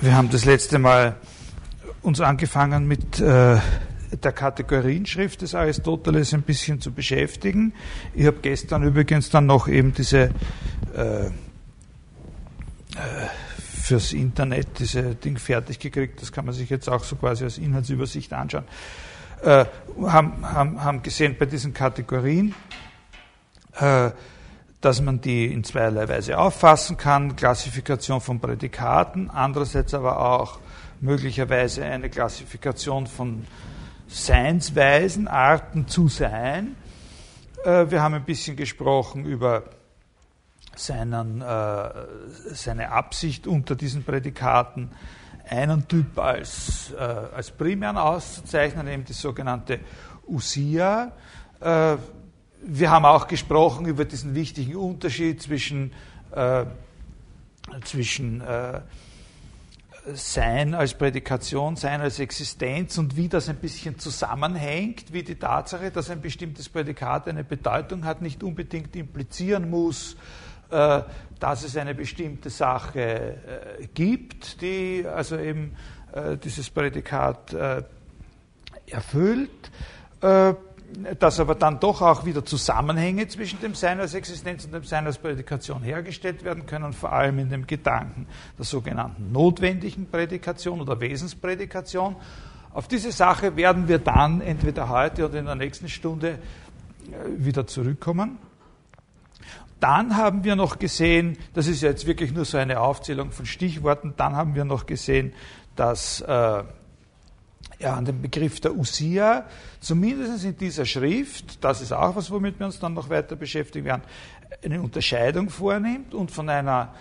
Wir haben das letzte Mal uns angefangen mit äh, der Kategorienschrift des Aristoteles ein bisschen zu beschäftigen. Ich habe gestern übrigens dann noch eben diese äh, äh, fürs Internet diese Ding fertig gekriegt. Das kann man sich jetzt auch so quasi als Inhaltsübersicht anschauen. Äh, haben, haben, haben gesehen bei diesen Kategorien, äh, dass man die in zweierlei Weise auffassen kann, Klassifikation von Prädikaten, andererseits aber auch möglicherweise eine Klassifikation von Seinsweisen, Arten zu sein. Äh, wir haben ein bisschen gesprochen über seinen, äh, seine Absicht unter diesen Prädikaten, einen Typ als, äh, als primären auszuzeichnen, eben die sogenannte Usia wir haben auch gesprochen über diesen wichtigen Unterschied zwischen, äh, zwischen äh, Sein als Prädikation, Sein als Existenz und wie das ein bisschen zusammenhängt, wie die Tatsache, dass ein bestimmtes Prädikat eine Bedeutung hat, nicht unbedingt implizieren muss, äh, dass es eine bestimmte Sache äh, gibt, die also eben äh, dieses Prädikat äh, erfüllt dass aber dann doch auch wieder Zusammenhänge zwischen dem Sein als Existenz und dem Sein als Prädikation hergestellt werden können, vor allem in dem Gedanken der sogenannten notwendigen Prädikation oder Wesensprädikation. Auf diese Sache werden wir dann entweder heute oder in der nächsten Stunde äh, wieder zurückkommen. Dann haben wir noch gesehen, das ist jetzt wirklich nur so eine Aufzählung von Stichworten, dann haben wir noch gesehen, dass äh, ja, an den Begriff der Usia, zumindest in dieser Schrift, das ist auch was, womit wir uns dann noch weiter beschäftigen werden, eine Unterscheidung vornimmt und von einer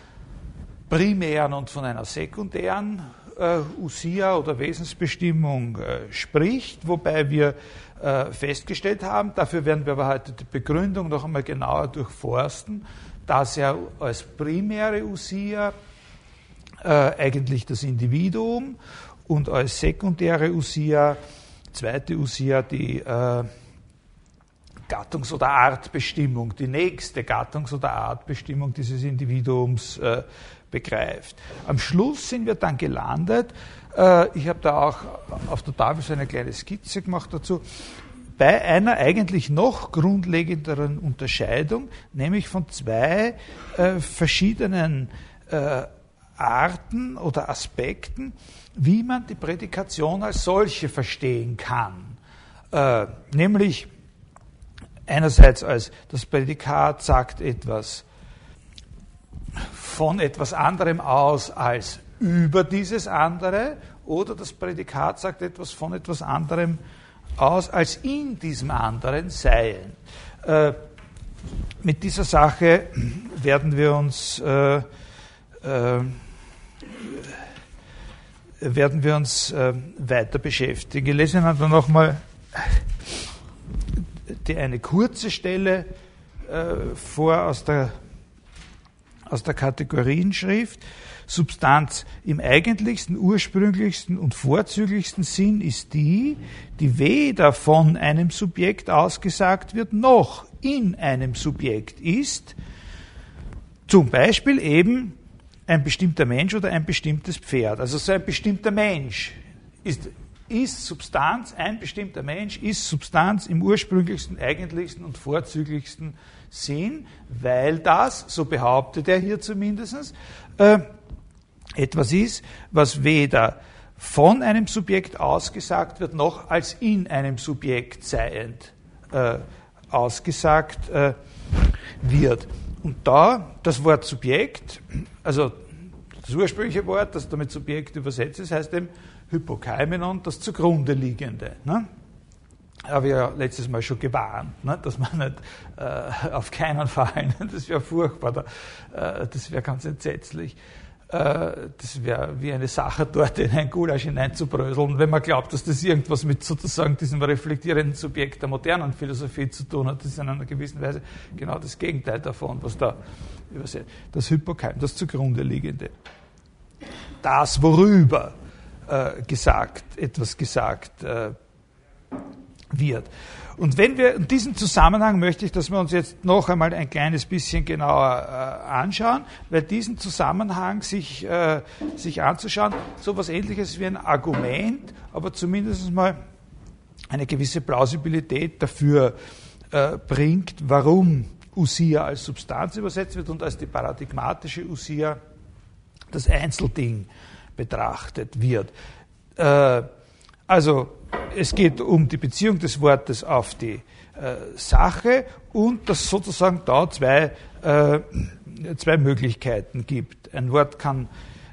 primären und von einer sekundären äh, Usia oder Wesensbestimmung äh, spricht, wobei wir äh, festgestellt haben, dafür werden wir aber heute die Begründung noch einmal genauer durchforsten, dass er als primäre Usia äh, eigentlich das Individuum und als sekundäre Usia, zweite Usia, die äh, Gattungs- oder Artbestimmung, die nächste Gattungs- oder Artbestimmung dieses Individuums äh, begreift. Am Schluss sind wir dann gelandet, äh, ich habe da auch auf der Tafel so eine kleine Skizze gemacht dazu, bei einer eigentlich noch grundlegenderen Unterscheidung, nämlich von zwei äh, verschiedenen äh, Arten oder Aspekten, wie man die Prädikation als solche verstehen kann. Äh, nämlich einerseits als das Prädikat sagt etwas von etwas anderem aus als über dieses andere oder das Prädikat sagt etwas von etwas anderem aus als in diesem anderen Seien. Äh, mit dieser Sache werden wir uns äh, äh, werden wir uns äh, weiter beschäftigen. Ich lese Ihnen dann nochmal eine kurze Stelle äh, vor aus der, aus der Kategorienschrift. Substanz im eigentlichsten, ursprünglichsten und vorzüglichsten Sinn ist die, die weder von einem Subjekt ausgesagt wird, noch in einem Subjekt ist. Zum Beispiel eben ein bestimmter Mensch oder ein bestimmtes Pferd. Also so ein bestimmter Mensch ist, ist Substanz, ein bestimmter Mensch ist Substanz im ursprünglichsten, eigentlichsten und vorzüglichsten Sinn, weil das, so behauptet er hier zumindest, äh, etwas ist, was weder von einem Subjekt ausgesagt wird, noch als in einem Subjekt seiend äh, ausgesagt äh, wird. Und da das Wort Subjekt, also das ursprüngliche Wort, das damit Subjekt übersetzt ist, heißt eben Hypokaimenon, das zugrunde liegende. Ne? Habe ich ja letztes Mal schon gewarnt, ne? dass man nicht äh, auf keinen Fall, das wäre furchtbar, da, äh, das wäre ganz entsetzlich. Äh, das wäre wie eine Sache dort in ein Gulasch hineinzubröseln, wenn man glaubt, dass das irgendwas mit sozusagen diesem reflektierenden Subjekt der modernen Philosophie zu tun hat. Das ist in einer gewissen Weise genau das Gegenteil davon, was da übersetzt. Das Hypokeim, das zugrunde liegende. Das, worüber äh, gesagt, etwas gesagt äh, wird. Und wenn wir in diesem Zusammenhang möchte ich, dass wir uns jetzt noch einmal ein kleines bisschen genauer äh, anschauen, weil diesen Zusammenhang sich, äh, sich anzuschauen, so etwas ähnliches wie ein Argument, aber zumindest mal eine gewisse Plausibilität dafür äh, bringt, warum Usia als Substanz übersetzt wird und als die paradigmatische Usia das Einzelding betrachtet wird. Äh, also es geht um die Beziehung des Wortes auf die äh, Sache und dass sozusagen da zwei, äh, zwei Möglichkeiten gibt. Ein Wort kann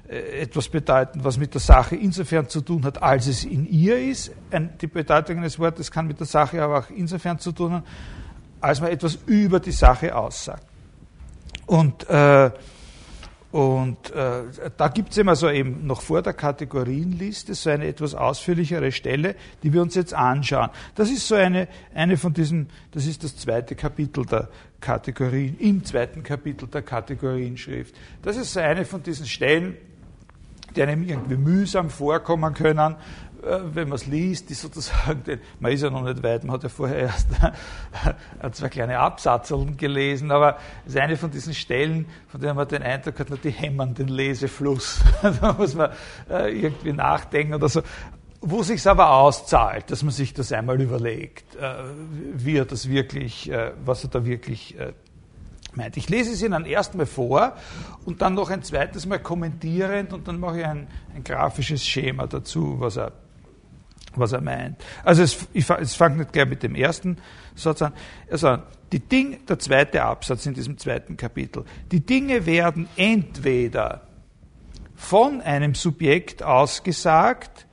äh, etwas bedeuten, was mit der Sache insofern zu tun hat, als es in ihr ist. Die Bedeutung eines Wortes kann mit der Sache aber auch insofern zu tun haben, als man etwas über die Sache aussagt. Und äh, und äh, da gibt es immer so eben noch vor der Kategorienliste so eine etwas ausführlichere Stelle, die wir uns jetzt anschauen. Das ist so eine, eine von diesen, das ist das zweite Kapitel der Kategorien, im zweiten Kapitel der Kategorienschrift. Das ist so eine von diesen Stellen, die einem irgendwie mühsam vorkommen können, wenn man es liest, die sozusagen, man ist ja noch nicht weit, man hat ja vorher erst zwei kleine Absatzeln gelesen, aber es ist eine von diesen Stellen, von denen man den Eindruck hat, die hämmern den Lesefluss. da muss man äh, irgendwie nachdenken oder so. Wo sich aber auszahlt, dass man sich das einmal überlegt, äh, wie er das wirklich, was er da wirklich meint. Ich lese es Ihnen erstmal vor und dann noch ein zweites Mal kommentierend und dann mache ich ein, ein grafisches Schema dazu, was er was er meint. Also es, ich, es fange nicht gleich mit dem ersten Satz an. Also die Ding, der zweite Absatz in diesem zweiten Kapitel. Die Dinge werden entweder von einem Subjekt ausgesagt,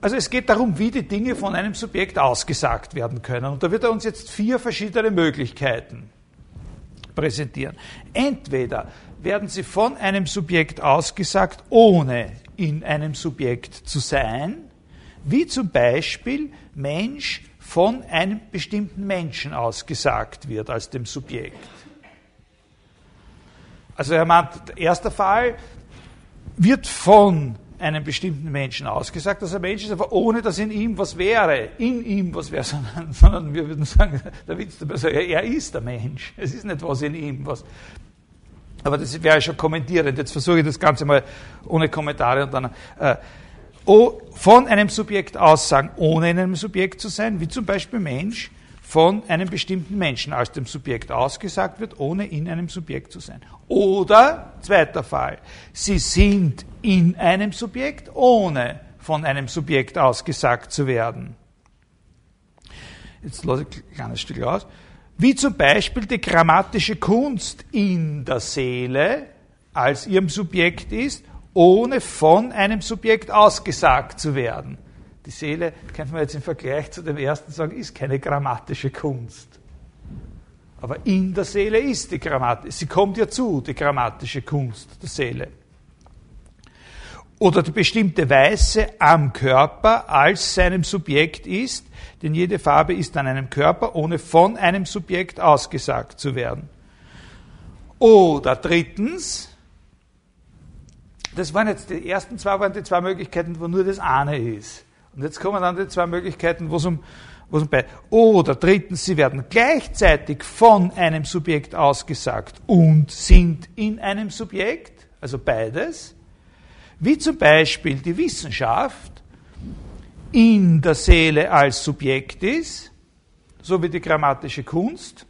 also es geht darum, wie die Dinge von einem Subjekt ausgesagt werden können. Und da wird er uns jetzt vier verschiedene Möglichkeiten präsentieren. Entweder werden sie von einem Subjekt ausgesagt, ohne in einem Subjekt zu sein wie zum Beispiel Mensch von einem bestimmten Menschen ausgesagt wird als dem Subjekt. Also er meint, erster Fall wird von einem bestimmten Menschen ausgesagt, dass er Mensch ist, aber ohne dass in ihm was wäre, in ihm was wäre, sondern, sondern wir würden sagen, der Witz dabei sagen, er ist der Mensch. Es ist nicht was in ihm, was. Aber das wäre schon kommentierend. Jetzt versuche ich das Ganze mal ohne Kommentare und dann. Äh, von einem Subjekt aussagen, ohne in einem Subjekt zu sein, wie zum Beispiel Mensch von einem bestimmten Menschen als dem Subjekt ausgesagt wird, ohne in einem Subjekt zu sein. Oder, zweiter Fall, sie sind in einem Subjekt, ohne von einem Subjekt ausgesagt zu werden. Jetzt lasse ich ein kleines Stück aus. Wie zum Beispiel die grammatische Kunst in der Seele als ihrem Subjekt ist ohne von einem Subjekt ausgesagt zu werden. Die Seele, könnte man jetzt im Vergleich zu dem ersten sagen, ist keine grammatische Kunst. Aber in der Seele ist die Grammatik, sie kommt ja zu, die grammatische Kunst der Seele. Oder die bestimmte Weiße am Körper als seinem Subjekt ist, denn jede Farbe ist an einem Körper, ohne von einem Subjekt ausgesagt zu werden. Oder drittens, das waren jetzt die ersten zwei waren die zwei Möglichkeiten, wo nur das eine ist. Und jetzt kommen dann die zwei Möglichkeiten, wo es um, wo um. Oder drittens, sie werden gleichzeitig von einem Subjekt ausgesagt und sind in einem Subjekt, also beides. Wie zum Beispiel die Wissenschaft in der Seele als Subjekt ist, so wie die grammatische Kunst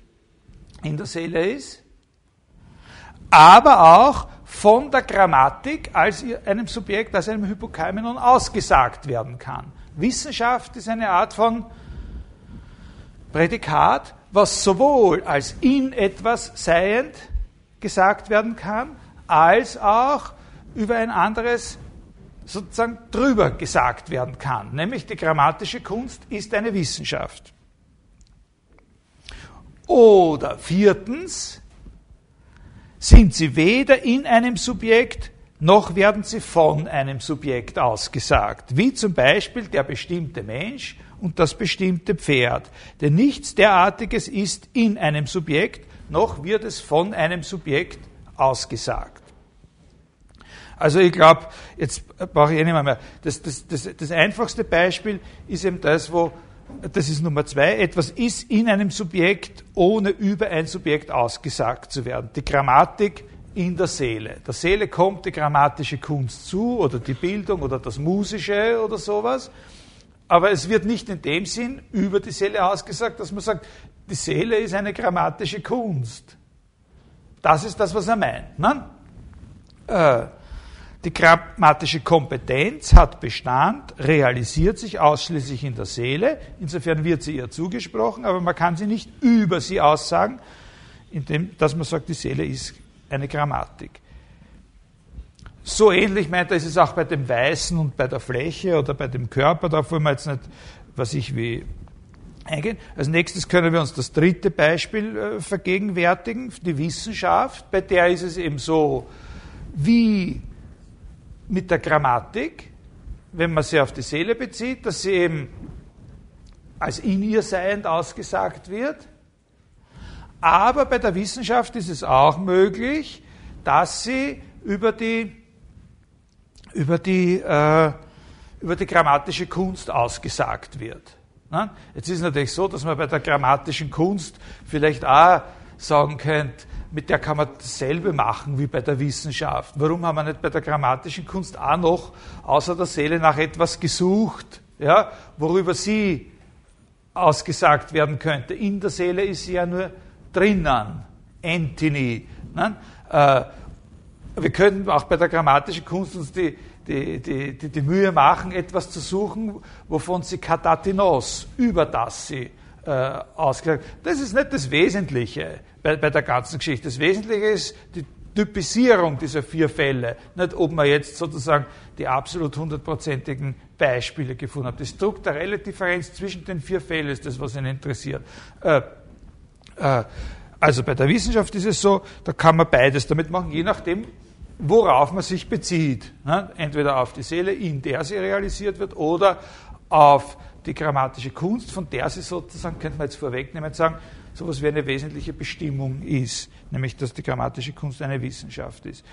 in der Seele ist, aber auch von der Grammatik als einem Subjekt, als einem Hypokaimenon ausgesagt werden kann. Wissenschaft ist eine Art von Prädikat, was sowohl als in etwas seiend gesagt werden kann, als auch über ein anderes sozusagen drüber gesagt werden kann. Nämlich die grammatische Kunst ist eine Wissenschaft. Oder viertens, sind sie weder in einem Subjekt, noch werden sie von einem Subjekt ausgesagt, wie zum Beispiel der bestimmte Mensch und das bestimmte Pferd. Denn nichts derartiges ist in einem Subjekt, noch wird es von einem Subjekt ausgesagt. Also ich glaube, jetzt brauche ich eh nicht mehr. Das, das, das, das einfachste Beispiel ist eben das, wo das ist Nummer zwei, etwas ist in einem Subjekt, ohne über ein Subjekt ausgesagt zu werden. Die Grammatik in der Seele. Der Seele kommt die grammatische Kunst zu oder die Bildung oder das Musische oder sowas. Aber es wird nicht in dem Sinn über die Seele ausgesagt, dass man sagt, die Seele ist eine grammatische Kunst. Das ist das, was er meint. Ne? Äh, die grammatische Kompetenz hat Bestand, realisiert sich ausschließlich in der Seele. Insofern wird sie ihr zugesprochen, aber man kann sie nicht über sie aussagen, indem dass man sagt, die Seele ist eine Grammatik. So ähnlich meint er, ist es auch bei dem Weißen und bei der Fläche oder bei dem Körper. Da wollen wir jetzt nicht, was ich wie eingehen. Als nächstes können wir uns das dritte Beispiel äh, vergegenwärtigen, die Wissenschaft. Bei der ist es eben so, wie mit der Grammatik, wenn man sie auf die Seele bezieht, dass sie eben als in ihr seiend ausgesagt wird. Aber bei der Wissenschaft ist es auch möglich, dass sie über die, über die, äh, über die grammatische Kunst ausgesagt wird. Jetzt ist es natürlich so, dass man bei der grammatischen Kunst vielleicht auch sagen könnte, mit der kann man dasselbe machen wie bei der Wissenschaft. Warum haben wir nicht bei der grammatischen Kunst auch noch außer der Seele nach etwas gesucht, ja, worüber sie ausgesagt werden könnte? In der Seele ist sie ja nur drinnen, Antony. Ne? Äh, wir können auch bei der grammatischen Kunst uns die, die, die, die, die Mühe machen, etwas zu suchen, wovon sie katatinos, über das sie äh, ausgesagt. Das ist nicht das Wesentliche bei, bei der ganzen Geschichte. Das Wesentliche ist die Typisierung dieser vier Fälle, nicht ob man jetzt sozusagen die absolut hundertprozentigen Beispiele gefunden hat. Die strukturelle Differenz zwischen den vier Fällen ist das, was ihn interessiert. Äh, äh, also bei der Wissenschaft ist es so, da kann man beides damit machen, je nachdem, worauf man sich bezieht. Entweder auf die Seele, in der sie realisiert wird, oder auf die grammatische Kunst, von der sie sozusagen, könnte man jetzt vorwegnehmen, sagen, so etwas wie eine wesentliche Bestimmung ist, nämlich dass die grammatische Kunst eine Wissenschaft ist.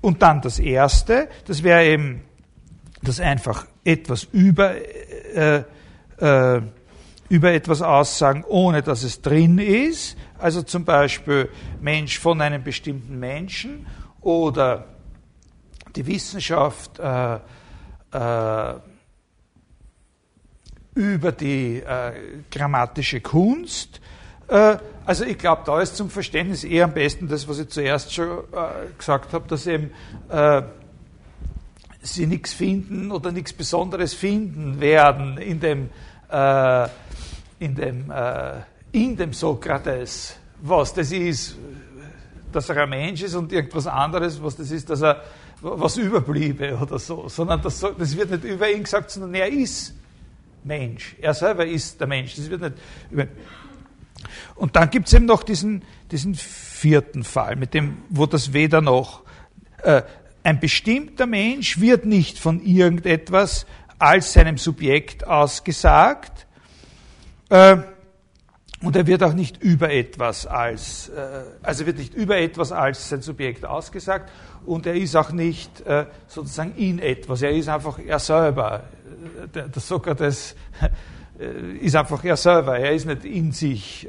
Und dann das Erste, das wäre eben das einfach etwas über, äh, äh, über etwas aussagen, ohne dass es drin ist. Also zum Beispiel Mensch von einem bestimmten Menschen oder die Wissenschaft äh, äh, über die äh, grammatische Kunst. Äh, also ich glaube, da ist zum Verständnis eher am besten das, was ich zuerst schon äh, gesagt habe, dass eben äh, sie nichts finden oder nichts Besonderes finden werden in dem, äh, in dem, äh, in dem Sokrates, was das ist, dass er ein Mensch ist und irgendwas anderes, was das ist, dass er was überbliebe oder so, sondern das, das wird nicht über ihn gesagt, sondern er ist Mensch. Er selber ist der Mensch. Das wird nicht und dann gibt es eben noch diesen, diesen vierten Fall, mit dem, wo das weder noch. Äh, ein bestimmter Mensch wird nicht von irgendetwas als seinem Subjekt ausgesagt, äh, und er wird auch nicht über etwas als, äh, also wird nicht über etwas als sein Subjekt ausgesagt und er ist auch nicht äh, sozusagen in etwas, er ist einfach er selber. Der, der Sokrates äh, ist einfach er selber, er ist nicht in sich,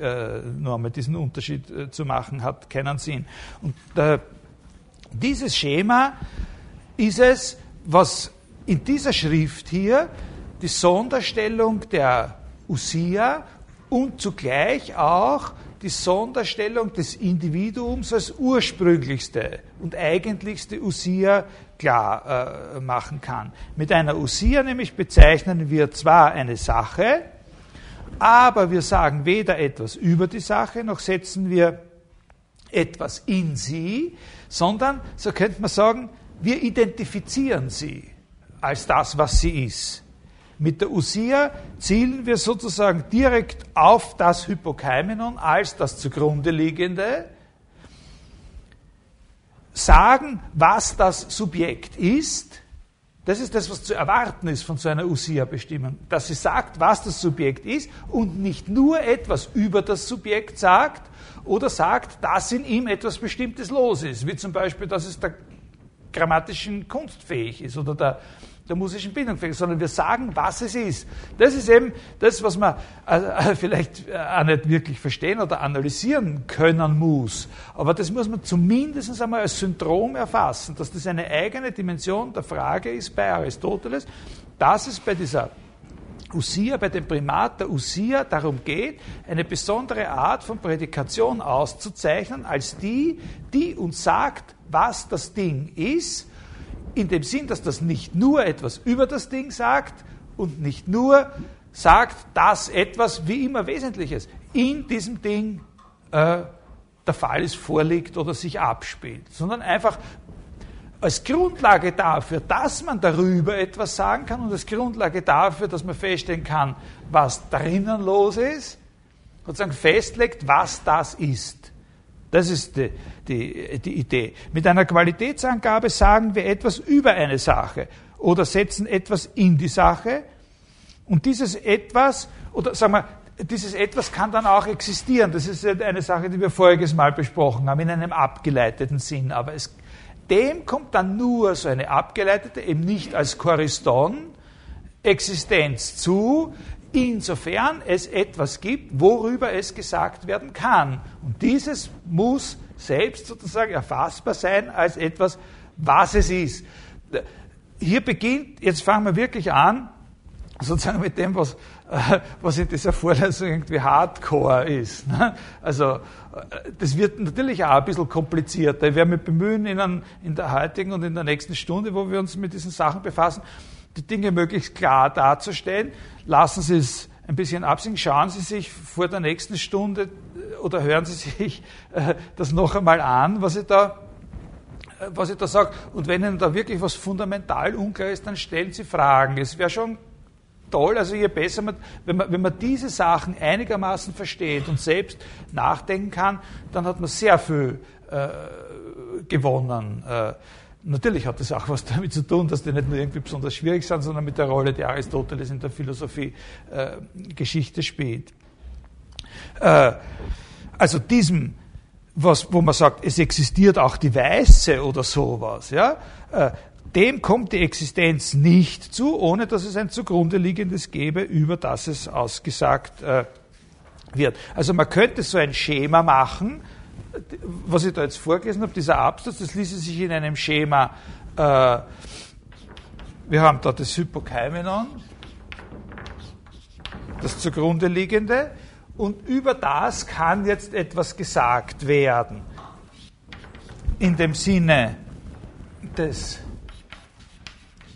nur einmal diesen Unterschied zu machen, hat keinen Sinn. Und dieses Schema ist es, was in dieser Schrift hier die Sonderstellung der Usia und zugleich auch die Sonderstellung des Individuums als ursprünglichste und eigentlichste Usia klar äh, machen kann. Mit einer Usia nämlich bezeichnen wir zwar eine Sache, aber wir sagen weder etwas über die Sache, noch setzen wir etwas in sie, sondern, so könnte man sagen, wir identifizieren sie als das, was sie ist. Mit der Usia zielen wir sozusagen direkt auf das Hypokeimenon als das zugrunde liegende, sagen, was das Subjekt ist. Das ist das, was zu erwarten ist von so einer Usia-Bestimmung, dass sie sagt, was das Subjekt ist und nicht nur etwas über das Subjekt sagt oder sagt, dass in ihm etwas Bestimmtes los ist, wie zum Beispiel, dass es der grammatischen Kunst fähig ist oder der, der musischen Bildung sondern wir sagen, was es ist. Das ist eben das, was man äh, vielleicht äh, auch nicht wirklich verstehen oder analysieren können muss. Aber das muss man zumindest einmal als Syndrom erfassen, dass das eine eigene Dimension der Frage ist bei Aristoteles, dass es bei dieser Usia, bei dem Primat der Usia darum geht, eine besondere Art von Prädikation auszuzeichnen, als die, die uns sagt, was das Ding ist, in dem Sinn, dass das nicht nur etwas über das Ding sagt und nicht nur sagt, dass etwas wie immer Wesentliches in diesem Ding äh, der Fall ist, vorliegt oder sich abspielt, sondern einfach als Grundlage dafür, dass man darüber etwas sagen kann und als Grundlage dafür, dass man feststellen kann, was drinnen los ist, sozusagen festlegt, was das ist. Das ist die, die, die Idee. Mit einer Qualitätsangabe sagen wir etwas über eine Sache oder setzen etwas in die Sache und dieses etwas, oder sagen wir, dieses etwas kann dann auch existieren. Das ist eine Sache, die wir voriges Mal besprochen haben, in einem abgeleiteten Sinn. Aber es, dem kommt dann nur so eine abgeleitete, eben nicht als Choriston, Existenz zu, insofern es etwas gibt, worüber es gesagt werden kann. Und dieses muss selbst sozusagen erfassbar sein als etwas, was es ist. Hier beginnt, jetzt fangen wir wirklich an, sozusagen mit dem, was, was in dieser Vorlesung irgendwie Hardcore ist. Ne? Also das wird natürlich auch ein bisschen komplizierter. Ich werde mich bemühen, in der heutigen und in der nächsten Stunde, wo wir uns mit diesen Sachen befassen, die Dinge möglichst klar darzustellen. Lassen Sie es ein bisschen absingen. Schauen Sie sich vor der nächsten Stunde äh, oder hören Sie sich äh, das noch einmal an, was ich da äh, was ich da sage. Und wenn Ihnen da wirklich was fundamental unklar ist, dann stellen Sie Fragen. Es wäre schon toll, also je besser man wenn, man, wenn man diese Sachen einigermaßen versteht und selbst nachdenken kann, dann hat man sehr viel äh, gewonnen. Äh, Natürlich hat das auch was damit zu tun, dass die nicht nur irgendwie besonders schwierig sind, sondern mit der Rolle, die Aristoteles in der Philosophie äh, Geschichte spielt. Äh, also diesem, was, wo man sagt, es existiert auch die Weiße oder sowas, ja, äh, dem kommt die Existenz nicht zu, ohne dass es ein zugrunde liegendes gäbe, über das es ausgesagt äh, wird. Also man könnte so ein Schema machen, was ich da jetzt vorgelesen habe, dieser Absatz, das ließe sich in einem Schema, äh, wir haben da das Hypokaimenon, das zugrunde liegende, und über das kann jetzt etwas gesagt werden. In dem Sinne des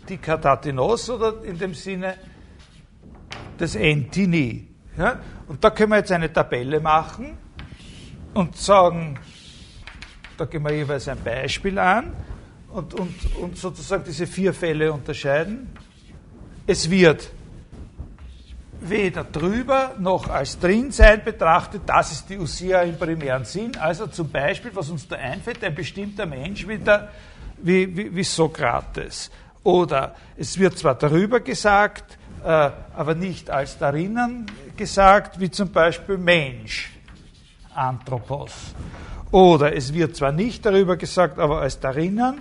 Dikatatinos oder in dem Sinne des Entini. Ja? Und da können wir jetzt eine Tabelle machen und sagen, da gehen wir jeweils ein Beispiel an und, und, und sozusagen diese vier Fälle unterscheiden. Es wird weder drüber noch als drin sein betrachtet, das ist die Usia im primären Sinn. Also zum Beispiel, was uns da einfällt, ein bestimmter Mensch wie, wie, wie, wie Sokrates. Oder es wird zwar darüber gesagt, äh, aber nicht als darinnen gesagt, wie zum Beispiel Mensch. Anthropos. Oder es wird zwar nicht darüber gesagt, aber als darinnen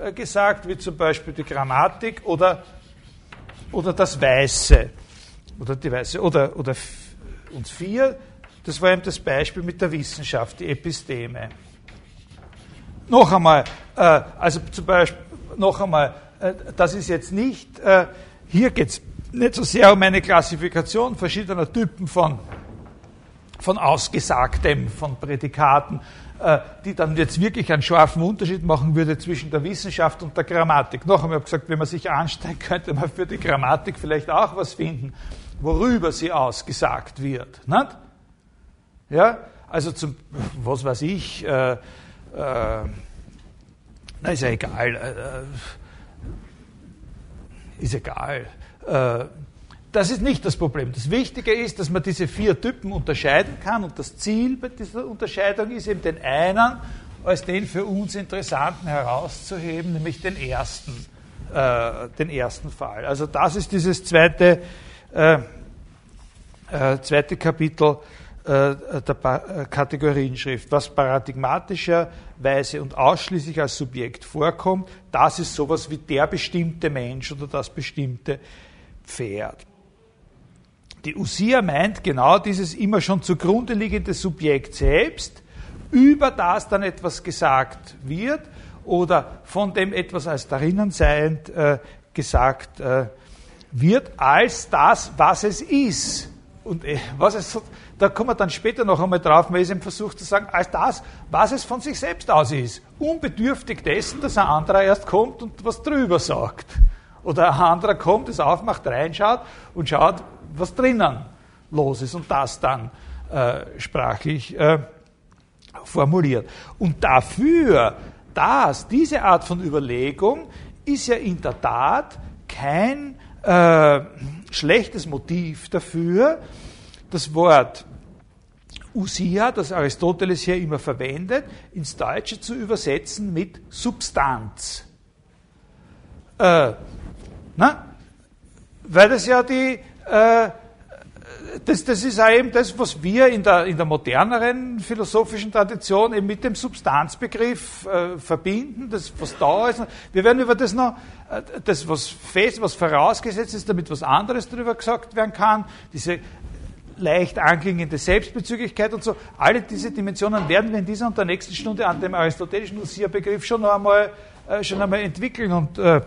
äh, gesagt, wie zum Beispiel die Grammatik oder, oder das Weiße. Oder die Weiße. Oder, oder uns vier, das war eben das Beispiel mit der Wissenschaft, die Episteme. Noch einmal, äh, also zum Beispiel, noch einmal, äh, das ist jetzt nicht, hier geht es nicht so sehr um eine Klassifikation verschiedener Typen von von Ausgesagtem, von Prädikaten, äh, die dann jetzt wirklich einen scharfen Unterschied machen würde zwischen der Wissenschaft und der Grammatik. Noch einmal gesagt, wenn man sich anstrengt, könnte man für die Grammatik vielleicht auch was finden, worüber sie ausgesagt wird. Ja, also zum, was weiß ich, äh, äh, na, ist ja egal, äh, äh ist egal. Äh, das ist nicht das Problem. Das Wichtige ist, dass man diese vier Typen unterscheiden kann und das Ziel bei dieser Unterscheidung ist eben den einen als den für uns interessanten herauszuheben, nämlich den ersten, äh, den ersten Fall. Also das ist dieses zweite, äh, äh, zweite Kapitel äh, der Kategorienschrift. Was paradigmatischerweise und ausschließlich als Subjekt vorkommt, das ist sowas wie der bestimmte Mensch oder das bestimmte Pferd. Die Usia meint genau dieses immer schon zugrunde liegende Subjekt selbst, über das dann etwas gesagt wird oder von dem etwas als darinnen seiend äh, gesagt äh, wird, als das, was es ist. Und äh, was es, da kommen wir dann später noch einmal drauf, man ist im Versuch zu sagen, als das, was es von sich selbst aus ist. Unbedürftig dessen, dass ein anderer erst kommt und was drüber sagt. Oder ein anderer kommt, es aufmacht, reinschaut und schaut, was drinnen los ist und das dann äh, sprachlich äh, formuliert. Und dafür, dass diese Art von Überlegung ist ja in der Tat kein äh, schlechtes Motiv dafür, das Wort Usia, das Aristoteles hier immer verwendet, ins Deutsche zu übersetzen mit Substanz. Äh, na? Weil das ja die, äh, das, das ist auch eben das, was wir in der, in der moderneren philosophischen Tradition eben mit dem Substanzbegriff äh, verbinden, das, was da ist. Wir werden über das noch, äh, das, was fest, was vorausgesetzt ist, damit was anderes darüber gesagt werden kann, diese leicht anklingende Selbstbezüglichkeit und so, alle diese Dimensionen werden wir in dieser und der nächsten Stunde an dem aristotelischen Usia-Begriff schon einmal, äh, schon einmal entwickeln und äh,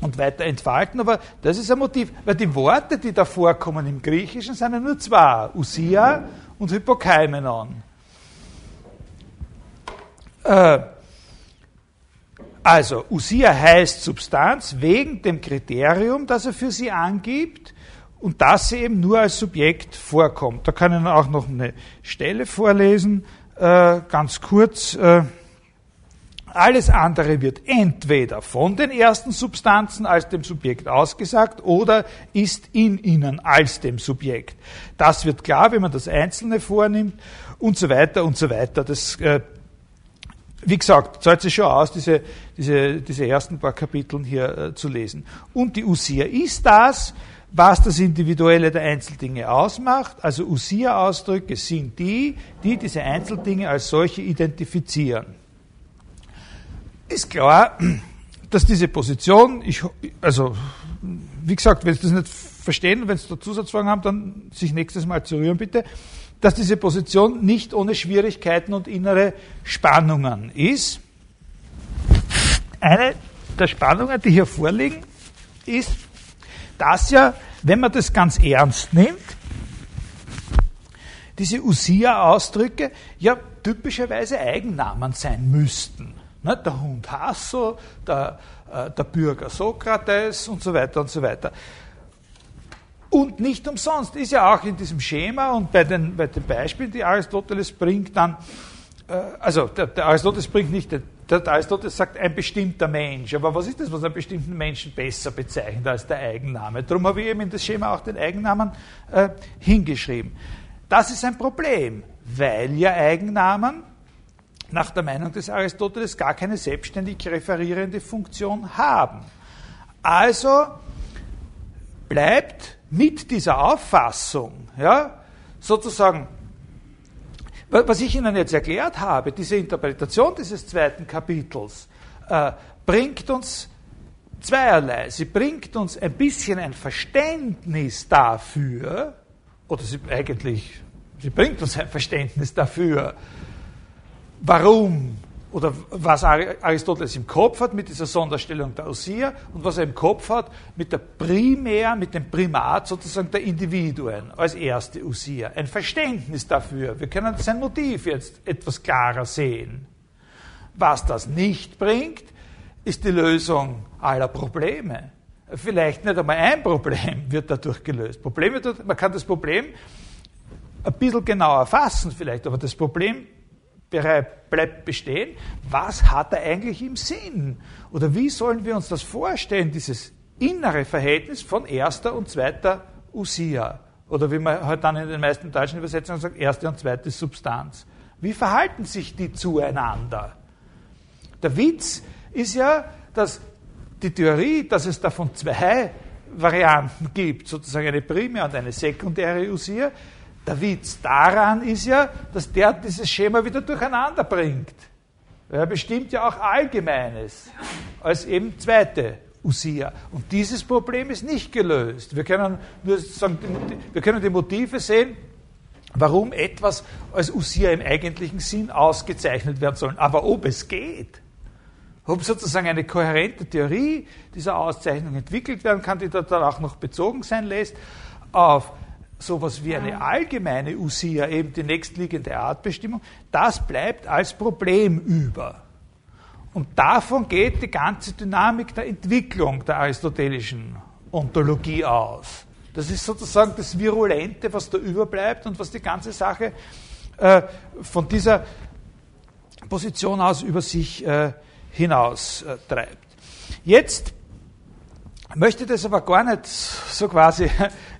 und weiter entfalten, aber das ist ein Motiv, weil die Worte, die da vorkommen im Griechischen, sind ja nur zwei, Usia und Hypokaimenon. Äh, also, Usia heißt Substanz wegen dem Kriterium, das er für sie angibt und dass sie eben nur als Subjekt vorkommt. Da kann ich auch noch eine Stelle vorlesen, äh, ganz kurz. Äh, alles andere wird entweder von den ersten Substanzen als dem Subjekt ausgesagt oder ist in ihnen als dem Subjekt. Das wird klar, wenn man das Einzelne vornimmt und so weiter und so weiter. Das, äh, wie gesagt, zahlt sich schon aus, diese, diese, diese ersten paar Kapiteln hier äh, zu lesen. Und die Usia ist das, was das Individuelle der Einzeldinge ausmacht. Also Usia-Ausdrücke sind die, die diese Einzeldinge als solche identifizieren ist klar, dass diese Position, ich, also wie gesagt, wenn Sie das nicht verstehen, wenn Sie da Zusatzfragen haben, dann sich nächstes Mal zu rühren bitte, dass diese Position nicht ohne Schwierigkeiten und innere Spannungen ist. Eine der Spannungen, die hier vorliegen, ist, dass ja, wenn man das ganz ernst nimmt, diese Usia-Ausdrücke ja typischerweise Eigennamen sein müssten. Der Hund Hasso, der, äh, der Bürger Sokrates und so weiter und so weiter. Und nicht umsonst ist ja auch in diesem Schema und bei den, bei den Beispielen, die Aristoteles bringt, dann, äh, also der, der, Aristoteles bringt nicht, der, der Aristoteles sagt ein bestimmter Mensch, aber was ist das, was einen bestimmten Menschen besser bezeichnet als der Eigenname? Darum habe ich eben in das Schema auch den Eigennamen äh, hingeschrieben. Das ist ein Problem, weil ja Eigennamen nach der Meinung des Aristoteles gar keine selbstständig referierende Funktion haben. Also bleibt mit dieser Auffassung, ja, sozusagen, was ich Ihnen jetzt erklärt habe, diese Interpretation dieses zweiten Kapitels, äh, bringt uns zweierlei. Sie bringt uns ein bisschen ein Verständnis dafür, oder sie eigentlich, sie bringt uns ein Verständnis dafür, warum oder was Aristoteles im Kopf hat mit dieser Sonderstellung der Osir und was er im Kopf hat mit der Primär, mit dem Primat sozusagen der Individuen als erste Osir. Ein Verständnis dafür. Wir können sein Motiv jetzt etwas klarer sehen. Was das nicht bringt, ist die Lösung aller Probleme. Vielleicht nicht einmal ein Problem wird dadurch gelöst. Probleme, man kann das Problem ein bisschen genauer fassen vielleicht, aber das Problem bleibt bestehen, was hat er eigentlich im Sinn? Oder wie sollen wir uns das vorstellen, dieses innere Verhältnis von erster und zweiter Usia? Oder wie man halt dann in den meisten deutschen Übersetzungen sagt, erste und zweite Substanz. Wie verhalten sich die zueinander? Der Witz ist ja, dass die Theorie, dass es davon zwei Varianten gibt, sozusagen eine primäre und eine sekundäre Usia, Der Witz daran ist ja, dass der dieses Schema wieder durcheinander bringt. Er bestimmt ja auch Allgemeines als eben zweite Usia. Und dieses Problem ist nicht gelöst. Wir können nur sagen, wir können die Motive sehen, warum etwas als Usia im eigentlichen Sinn ausgezeichnet werden soll. Aber ob es geht, ob sozusagen eine kohärente Theorie dieser Auszeichnung entwickelt werden kann, die dann auch noch bezogen sein lässt auf sowas wie eine allgemeine Usia, eben die nächstliegende Artbestimmung, das bleibt als Problem über. Und davon geht die ganze Dynamik der Entwicklung der aristotelischen Ontologie aus. Das ist sozusagen das Virulente, was da überbleibt und was die ganze Sache äh, von dieser Position aus über sich äh, hinaus äh, treibt. Jetzt möchte das aber gar nicht so quasi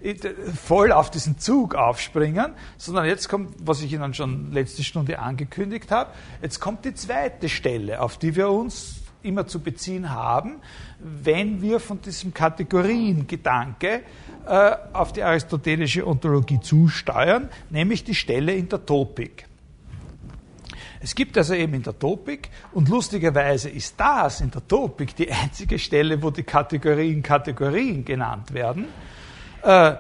voll auf diesen Zug aufspringen, sondern jetzt kommt, was ich Ihnen schon letzte Stunde angekündigt habe, jetzt kommt die zweite Stelle, auf die wir uns immer zu beziehen haben, wenn wir von diesem Kategoriengedanke äh, auf die aristotelische Ontologie zusteuern, nämlich die Stelle in der Topik. Es gibt also eben in der Topik, und lustigerweise ist das in der Topik die einzige Stelle, wo die Kategorien Kategorien genannt werden. Äh,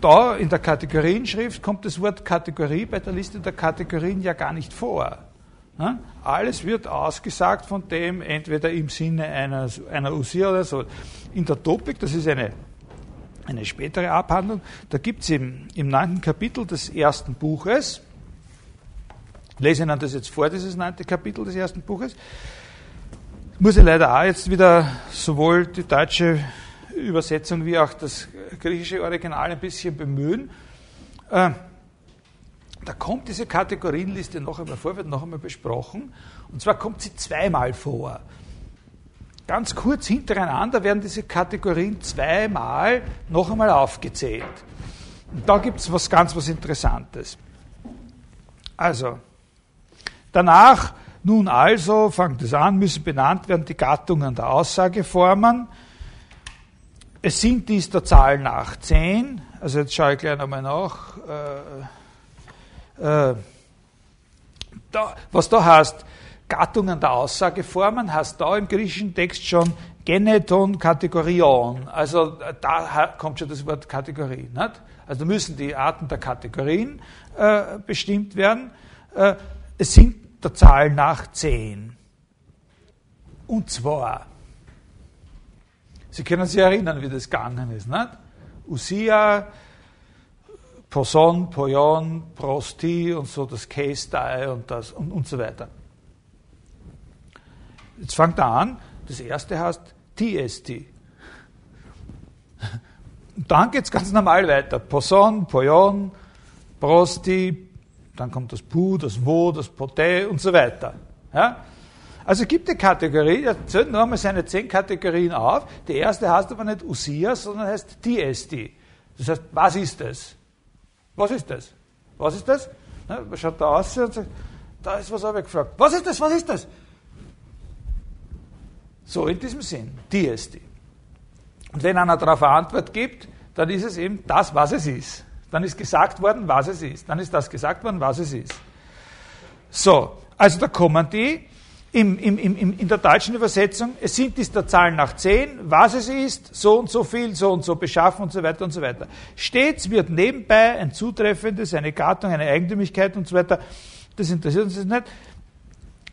da in der Kategorienschrift kommt das Wort Kategorie bei der Liste der Kategorien ja gar nicht vor. Alles wird ausgesagt von dem, entweder im Sinne einer, einer Usia oder so. In der Topik, das ist eine, eine spätere Abhandlung, da gibt es im, im neunten Kapitel des ersten Buches, lese Ihnen das jetzt vor, dieses neunte Kapitel des ersten Buches. Muss ich leider auch jetzt wieder sowohl die deutsche Übersetzung wie auch das griechische Original ein bisschen bemühen. Äh, da kommt diese Kategorienliste noch einmal vor, wird noch einmal besprochen. Und zwar kommt sie zweimal vor. Ganz kurz hintereinander werden diese Kategorien zweimal noch einmal aufgezählt. Und da gibt es was ganz was Interessantes. Also, Danach, nun also, fängt es an, müssen benannt werden die Gattungen der Aussageformen. Es sind dies der Zahl nach zehn. Also jetzt schaue ich gleich nochmal nach. Äh, äh, da, was da heißt, Gattungen der Aussageformen, heißt da im griechischen Text schon Geneton Kategorion. Also da kommt schon das Wort Kategorie. Nicht? Also müssen die Arten der Kategorien äh, bestimmt werden. Es sind der Zahl nach zehn. Und zwar, Sie können sich erinnern, wie das gegangen ist, nicht? Usia, Poson, Poyon, Prosti und so das Case-Die und, das, und, und so weiter. Jetzt fängt er an, das erste heißt TST. Und dann geht es ganz normal weiter. Poson, Poyon, Prosti, dann kommt das Pu, das Wo, das Poté und so weiter. Ja? Also gibt die Kategorie, er zählt noch einmal seine zehn Kategorien auf. Die erste heißt aber nicht Usia, sondern heißt TST. Das heißt, was ist das? Was ist das? Was ist das? Na, man schaut da aus und sagt, da ist was gefragt. Was ist das? Was ist das? So in diesem Sinn, TST. Und wenn einer darauf eine Antwort gibt, dann ist es eben das, was es ist. Dann ist gesagt worden, was es ist. Dann ist das gesagt worden, was es ist. So, also da kommen die im, im, im, in der deutschen Übersetzung, es sind dies der Zahlen nach zehn, was es ist, so und so viel, so und so beschaffen und so weiter und so weiter. Stets wird nebenbei ein zutreffendes, eine Gattung, eine Eigentümlichkeit und so weiter, das interessiert uns nicht.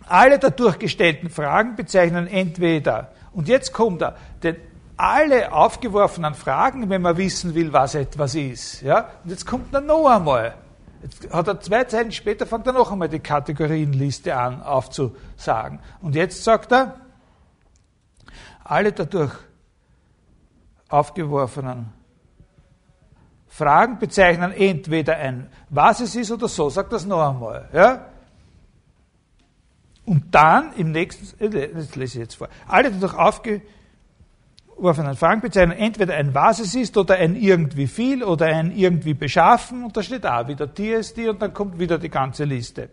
Alle dadurch gestellten Fragen bezeichnen entweder, und jetzt kommt er, den alle aufgeworfenen Fragen, wenn man wissen will, was etwas ist. Ja? Und jetzt kommt er noch einmal. Jetzt hat er zwei Zeilen später, fängt er noch einmal die Kategorienliste an aufzusagen. Und jetzt sagt er, alle dadurch aufgeworfenen Fragen bezeichnen entweder ein, was es ist oder so, sagt das noch einmal. Ja? Und dann im nächsten, äh, das lese ich jetzt vor, alle dadurch aufgeworfenen Fragen bezeichnen entweder ein was es ist oder ein irgendwie viel oder ein irgendwie beschaffen und da steht auch wieder TSD und dann kommt wieder die ganze Liste.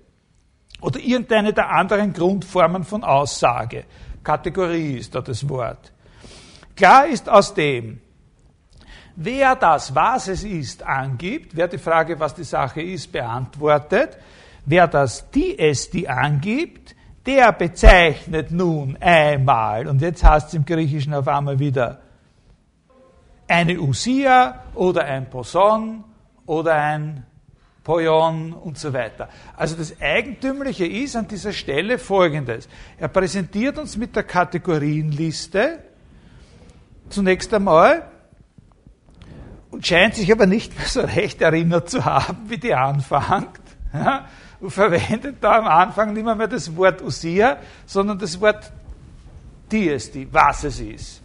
Oder irgendeine der anderen Grundformen von Aussage. Kategorie ist da das Wort. Klar ist aus dem, wer das, was es ist, angibt, wer die Frage, was die Sache ist, beantwortet, wer das, die angibt, der bezeichnet nun einmal, und jetzt heißt es im Griechischen auf einmal wieder, eine Usia oder ein Poson oder ein Poyon und so weiter. Also das Eigentümliche ist an dieser Stelle folgendes. Er präsentiert uns mit der Kategorienliste zunächst einmal und scheint sich aber nicht mehr so recht erinnert zu haben, wie die anfängt. Ja, verwendet da am Anfang nicht mehr, das Wort Usia, sondern das Wort Diesti, was es ist.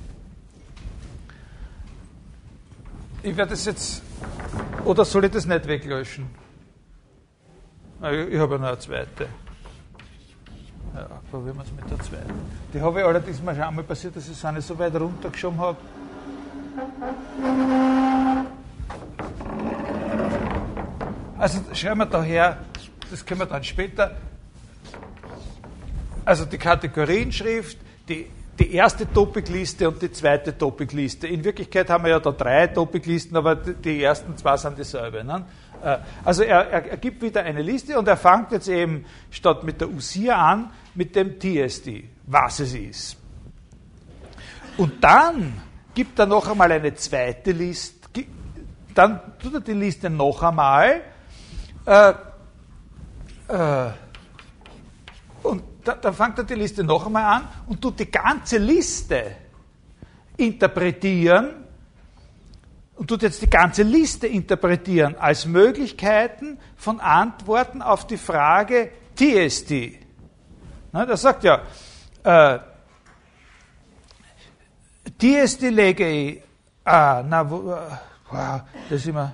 Ich werde das jetzt, oder soll ich das nicht weglöschen? Ich, ich habe ja noch eine zweite. Ja, probieren wir es mit der zweiten. Die habe ich allerdings mal schon einmal passiert, dass ich es nicht so weit runtergeschoben habe. Also schreiben wir daher, das können wir dann später. Also die Kategorienschrift, die, die erste Topikliste und die zweite Topikliste. In Wirklichkeit haben wir ja da drei Topiklisten, aber die ersten zwei sind dieselbe. Ne? Äh, also er, er, er, gibt wieder eine Liste und er fängt jetzt eben statt mit der USIA an mit dem TSD, was es ist. Und dann gibt er noch einmal eine zweite Liste, dann tut er die Liste noch einmal äh, äh, und da, dann fängt er die Liste noch einmal an und tut die ganze Liste interpretieren und tut jetzt die ganze Liste interpretieren als Möglichkeiten von Antworten auf die Frage TST. Das sagt ja, äh, TST lege ich, ah, na, äh, wow, das ist immer,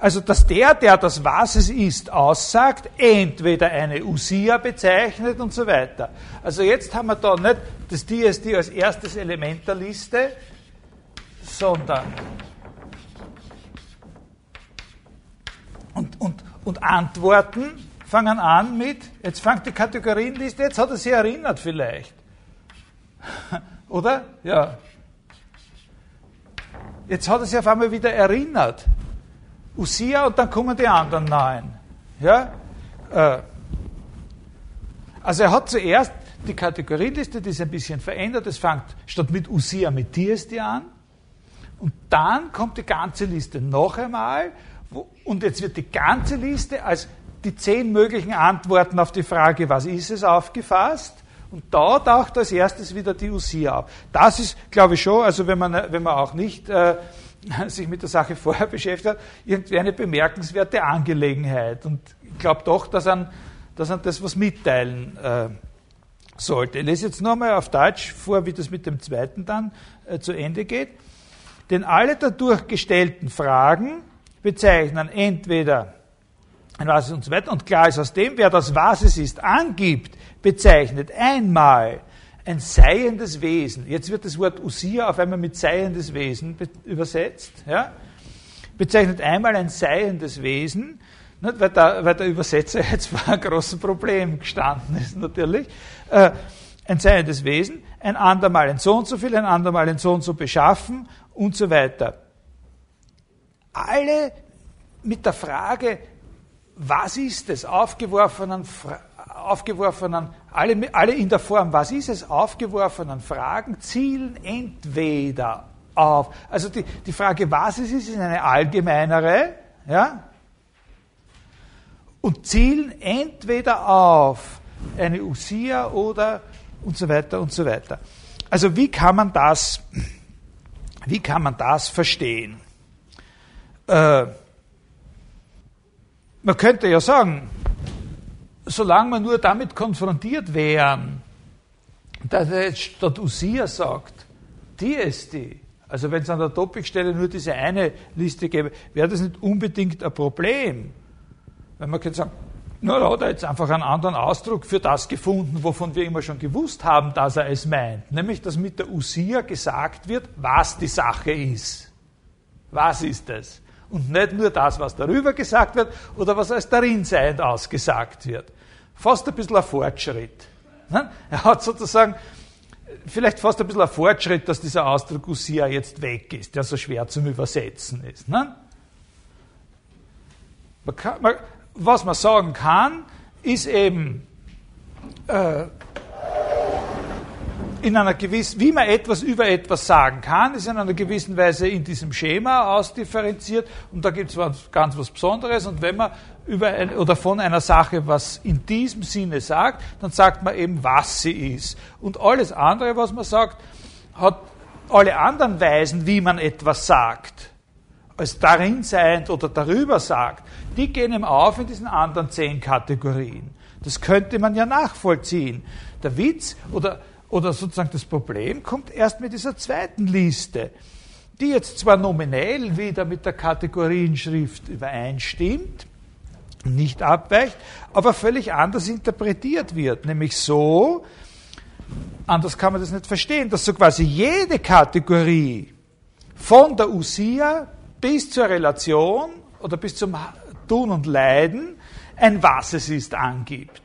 also, dass der, der das was es ist, aussagt, entweder eine Usia bezeichnet und so weiter. Also jetzt haben wir da nicht das DSD als erstes Element der Liste, sondern und, und, und Antworten fangen an mit, jetzt fängt die Kategorienliste, jetzt hat er sich erinnert vielleicht. Oder? Ja. Jetzt hat er sich auf einmal wieder erinnert. Usia und dann kommen die anderen neun. Ja? Äh. Also er hat zuerst die Kategorienliste, die ist ein bisschen verändert. Es fängt statt mit Usia mit Tiesti an. Und dann kommt die ganze Liste noch einmal. und jetzt wird die ganze Liste als die zehn möglichen Antworten auf die Frage, was ist es, aufgefasst. Und da taucht als erstes wieder die Usia auf. Das ist, glaube ich, schon, also wenn man, wenn man auch nicht äh, sich mit der Sache vorher beschäftigt hat, irgendwie eine bemerkenswerte Angelegenheit. Und ich glaube doch, dass er dass an das was mitteilen äh, sollte. Ich lese jetzt nochmal auf Deutsch vor, wie das mit dem zweiten dann äh, zu Ende geht. Denn alle dadurch gestellten Fragen bezeichnen entweder ein Was und so weiter. Und klar ist aus dem, wer das Was es ist angibt, bezeichnet einmal ein seiendes Wesen. Jetzt wird das Wort Usia auf einmal mit seiendes Wesen übersetzt. Ja? Bezeichnet einmal ein seiendes Wesen, nicht, weil, der, weil der Übersetzer jetzt vor einem großen Problem gestanden ist, natürlich. Äh, ein seiendes Wesen, ein andermal ein so und so viel, ein andermal ein so und so beschaffen und so weiter. Alle mit der Frage, was ist es, aufgeworfenen, aufgeworfenen alle, alle in der Form, was ist es, aufgeworfenen Fragen zielen entweder auf, also die, die Frage, was es ist, ist eine allgemeinere, ja, und zielen entweder auf eine Usia oder und so weiter und so weiter. Also wie kann man das, wie kann man das verstehen? Äh, man könnte ja sagen, solange wir nur damit konfrontiert wären, dass er jetzt statt Usia sagt, die ist die, also wenn es an der Topikstelle nur diese eine Liste gäbe, wäre das nicht unbedingt ein Problem. Wenn man könnte sagen, na, da hat er jetzt einfach einen anderen Ausdruck für das gefunden, wovon wir immer schon gewusst haben, dass er es meint. Nämlich, dass mit der Usia gesagt wird, was die Sache ist. Was ist es? Und nicht nur das, was darüber gesagt wird oder was als darin seiend ausgesagt wird fast ein bisschen ein Fortschritt. Ne? Er hat sozusagen, vielleicht fast ein bisschen ein Fortschritt, dass dieser Ausdruck Usia jetzt weg ist, der so schwer zum Übersetzen ist. Ne? Man kann, man, was man sagen kann, ist eben, äh, in einer gewissen, wie man etwas über etwas sagen kann, ist in einer gewissen Weise in diesem Schema ausdifferenziert und da gibt es ganz was Besonderes und wenn man über ein, oder von einer Sache was in diesem Sinne sagt, dann sagt man eben, was sie ist. Und alles andere, was man sagt, hat alle anderen Weisen, wie man etwas sagt, als darin seiend oder darüber sagt, die gehen ihm auf in diesen anderen zehn Kategorien. Das könnte man ja nachvollziehen. Der Witz oder oder sozusagen das Problem kommt erst mit dieser zweiten Liste, die jetzt zwar nominell wieder mit der Kategorienschrift übereinstimmt, nicht abweicht, aber völlig anders interpretiert wird, nämlich so, anders kann man das nicht verstehen, dass so quasi jede Kategorie von der Usia bis zur Relation oder bis zum Tun und Leiden ein Was es ist angibt.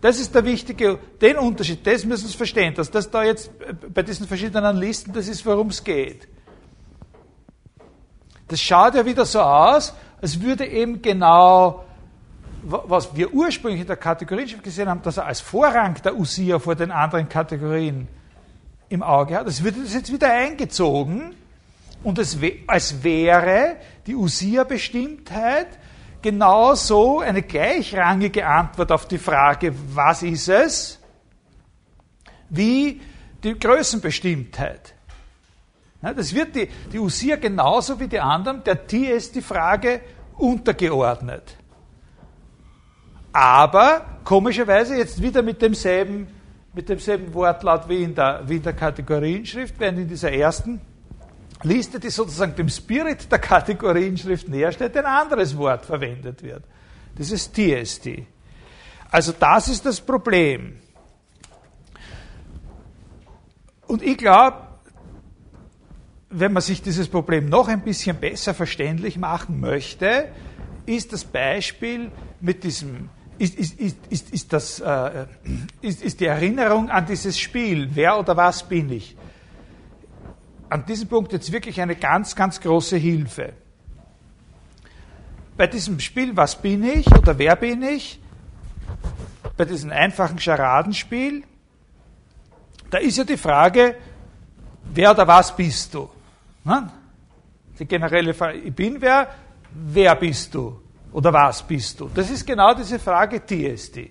Das ist der wichtige, den Unterschied, das müssen Sie verstehen, dass das da jetzt bei diesen verschiedenen Listen, das ist, worum es geht. Das schaut ja wieder so aus, als würde eben genau, was wir ursprünglich in der Kategorienschrift gesehen haben, dass er als Vorrang der Usia vor den anderen Kategorien im Auge hat, das würde das jetzt wieder eingezogen und es, als wäre die Usia-Bestimmtheit genauso eine gleichrangige Antwort auf die Frage, was ist es, wie die Größenbestimmtheit. Das wird die, die Usia genauso wie die anderen, der TS die Frage untergeordnet. Aber komischerweise jetzt wieder mit demselben, mit demselben Wortlaut wie in der, wie in der Kategorienschrift, während in dieser ersten Liste, die sozusagen dem Spirit der Kategorienschrift näher steht, ein anderes Wort verwendet wird. Das ist TST. Also das ist das Problem. Und ich glaube, wenn man sich dieses Problem noch ein bisschen besser verständlich machen möchte, ist das Beispiel mit diesem, ist, ist, ist, ist, das, äh, ist, ist die Erinnerung an dieses Spiel, wer oder was bin ich, an diesem Punkt jetzt wirklich eine ganz, ganz große Hilfe. Bei diesem Spiel, was bin ich oder wer bin ich, bei diesem einfachen Scharadenspiel, da ist ja die Frage, wer oder was bist du? Die generelle Frage, ich bin wer, wer bist du? Oder was bist du? Das ist genau diese Frage TSD.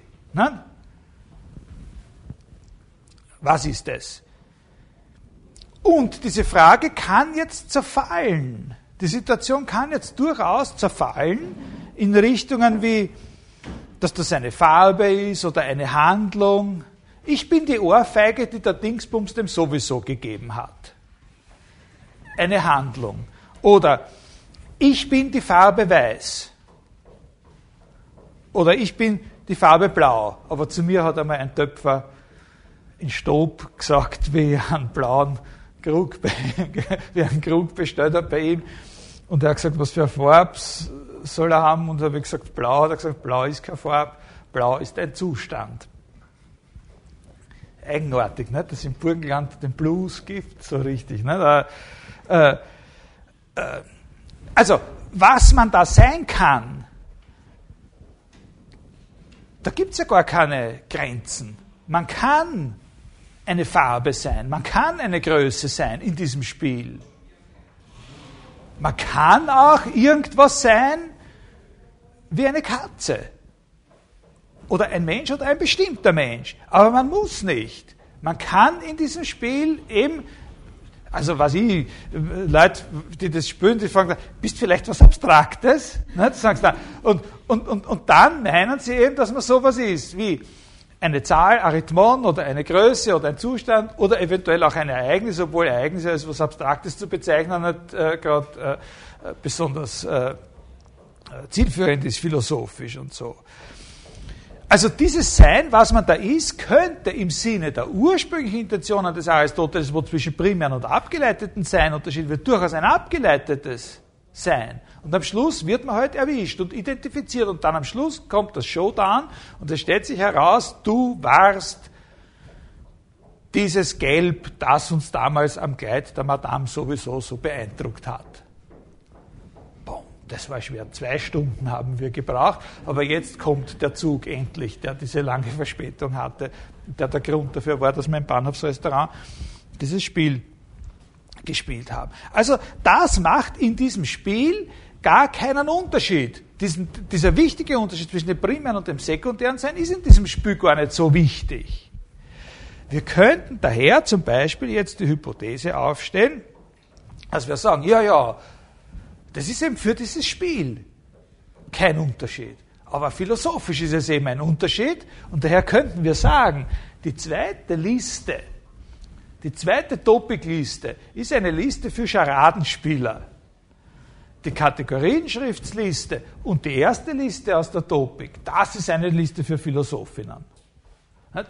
Was ist das? Und diese Frage kann jetzt zerfallen. Die Situation kann jetzt durchaus zerfallen in Richtungen wie, dass das eine Farbe ist oder eine Handlung. Ich bin die Ohrfeige, die der Dingsbums dem sowieso gegeben hat. Eine Handlung. Oder ich bin die Farbe weiß. Oder ich bin die Farbe blau. Aber zu mir hat einmal ein Töpfer in Stob gesagt, wie einen blauen Krug, der einen Krug bestellt hat bei ihm. Und er hat gesagt, was für eine Farbe soll er haben? Und habe gesagt, blau. Hat er gesagt, blau ist keine Farbe, blau ist ein Zustand. Eigenartig, nicht? dass im Burgenland den Blues gibt, so richtig. Nicht? Äh, äh, also, was man da sein kann, da gibt es ja gar keine Grenzen. Man kann eine Farbe sein, man kann eine Größe sein in diesem Spiel. Man kann auch irgendwas sein wie eine Katze. Oder ein Mensch oder ein bestimmter Mensch. Aber man muss nicht. Man kann in diesem Spiel eben, also was ich, Leute, die das spüren, die fragen, bist vielleicht was Abstraktes? Ne? Sagst du, und, und, und, und dann meinen sie eben, dass man sowas ist, wie eine Zahl, Arithmon oder eine Größe oder ein Zustand oder eventuell auch ein Ereignis, obwohl Ereignisse als etwas Abstraktes zu bezeichnen nicht äh, gerade äh, besonders äh, zielführend ist, philosophisch und so. Also dieses Sein, was man da ist, könnte im Sinne der ursprünglichen Intentionen des Aristoteles, wo zwischen primären und abgeleiteten Sein unterschieden wird, durchaus ein abgeleitetes Sein. Und am Schluss wird man halt erwischt und identifiziert. Und dann am Schluss kommt das Showdown und es stellt sich heraus, du warst dieses Gelb, das uns damals am Kleid der Madame sowieso so beeindruckt hat. Das war schwer. Zwei Stunden haben wir gebraucht, aber jetzt kommt der Zug endlich, der diese lange Verspätung hatte, der der Grund dafür war, dass mein Bahnhofsrestaurant dieses Spiel gespielt haben. Also das macht in diesem Spiel gar keinen Unterschied. Diesen, dieser wichtige Unterschied zwischen dem primären und dem sekundären Sein ist in diesem Spiel gar nicht so wichtig. Wir könnten daher zum Beispiel jetzt die Hypothese aufstellen, dass wir sagen, ja, ja, das ist eben für dieses Spiel kein Unterschied. Aber philosophisch ist es eben ein Unterschied und daher könnten wir sagen, die zweite Liste, die zweite Topikliste ist eine Liste für Scharadenspieler. Die Kategorienschriftsliste und die erste Liste aus der Topik, das ist eine Liste für Philosophinnen.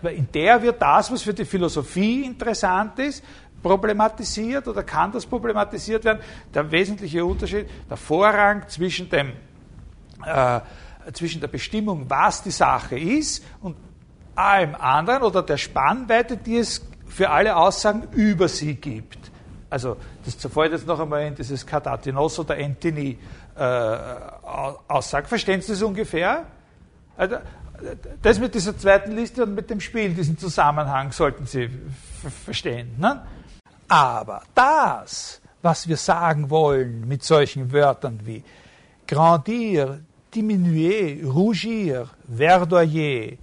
Weil in der wird das, was für die Philosophie interessant ist, problematisiert oder kann das problematisiert werden. Der wesentliche Unterschied, der Vorrang zwischen, dem, äh, zwischen der Bestimmung, was die Sache ist und allem anderen oder der Spannweite, die es für alle Aussagen über sie gibt. Also das zerfällt jetzt noch einmal in dieses Catatinos oder Antony äh, Aussage. Verstehen Sie das ungefähr? Also, das mit dieser zweiten Liste und mit dem Spiel, diesen Zusammenhang sollten Sie verstehen. Ne? Aber das, was wir sagen wollen mit solchen Wörtern wie grandir, diminuer, rougir, verdoyer,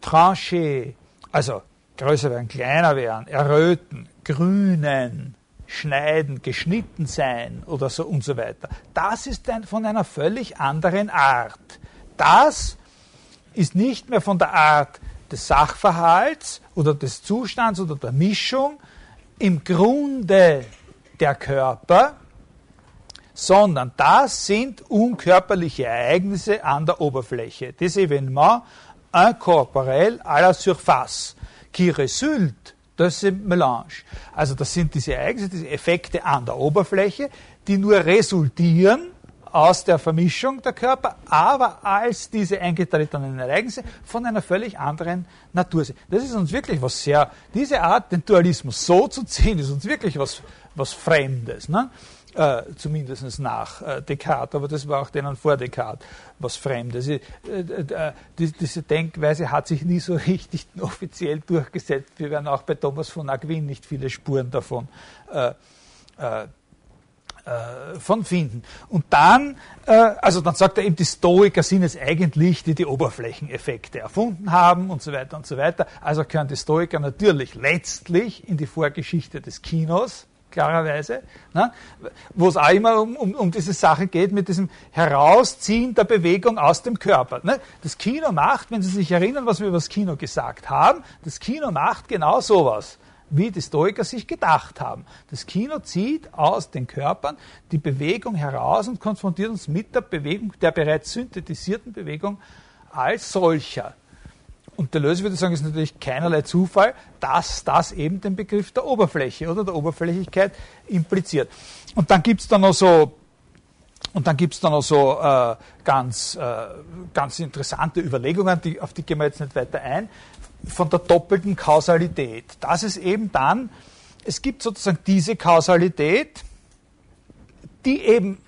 trancher, also größer werden, kleiner werden, erröten, grünen, schneiden, geschnitten sein oder so und so weiter. Das ist ein, von einer völlig anderen Art. Das ist nicht mehr von der Art des Sachverhalts oder des Zustands oder der Mischung im Grunde der Körper, sondern das sind unkörperliche Ereignisse an der Oberfläche. Des Événements incorporels à la surface, qui résulte de ce mélange. Also das sind diese Ereignisse, diese Effekte an der Oberfläche, die nur resultieren aus der Vermischung der Körper, aber als diese eingetretenen Ereignisse von einer völlig anderen Natur sind. Das ist uns wirklich was sehr, diese Art, den Dualismus so zu ziehen, ist uns wirklich was, was Fremdes. Ne? Äh, zumindest nach äh, Descartes, aber das war auch denen vor Descartes was Fremdes. Äh, äh, die, diese Denkweise hat sich nie so richtig offiziell durchgesetzt. Wir werden auch bei Thomas von Aquin nicht viele Spuren davon äh, äh, äh, von finden. Und dann, äh, also dann sagt er eben, die Stoiker sind es eigentlich, die die Oberflächeneffekte erfunden haben und so weiter und so weiter. Also können die Stoiker natürlich letztlich in die Vorgeschichte des Kinos, klarerweise, ne, wo es auch immer um, um, um diese Sache geht mit diesem Herausziehen der Bewegung aus dem Körper. Ne. Das Kino macht, wenn Sie sich erinnern, was wir über das Kino gesagt haben, das Kino macht genau sowas wie die Stoiker sich gedacht haben. Das Kino zieht aus den Körpern die Bewegung heraus und konfrontiert uns mit der Bewegung, der bereits synthetisierten Bewegung als solcher. Und der Löse würde sagen, ist natürlich keinerlei Zufall, dass das eben den Begriff der Oberfläche oder der Oberflächlichkeit impliziert. Und dann gibt es da noch so und dann gibt es dann noch so äh, ganz, äh, ganz interessante Überlegungen, die, auf die gehen wir jetzt nicht weiter ein von der doppelten Kausalität. Das ist eben dann, es gibt sozusagen diese Kausalität, die eben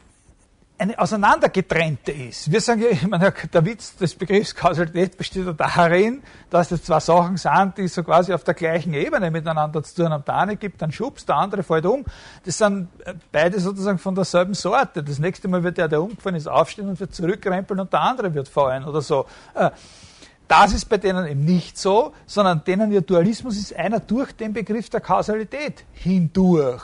eine auseinandergetrennte ist. Wir sagen ja immer, der Witz des Begriffs Kausalität besteht darin, dass es zwei Sachen sind, die so quasi auf der gleichen Ebene miteinander zu tun haben. Der eine gibt einen Schubs, der andere fällt um. Das sind beide sozusagen von derselben Sorte. Das nächste Mal wird der, der umgefallen ist, aufstehen und wird zurückrempeln und der andere wird fallen oder so. Das ist bei denen eben nicht so, sondern denen ihr Dualismus ist einer durch den Begriff der Kausalität hindurch.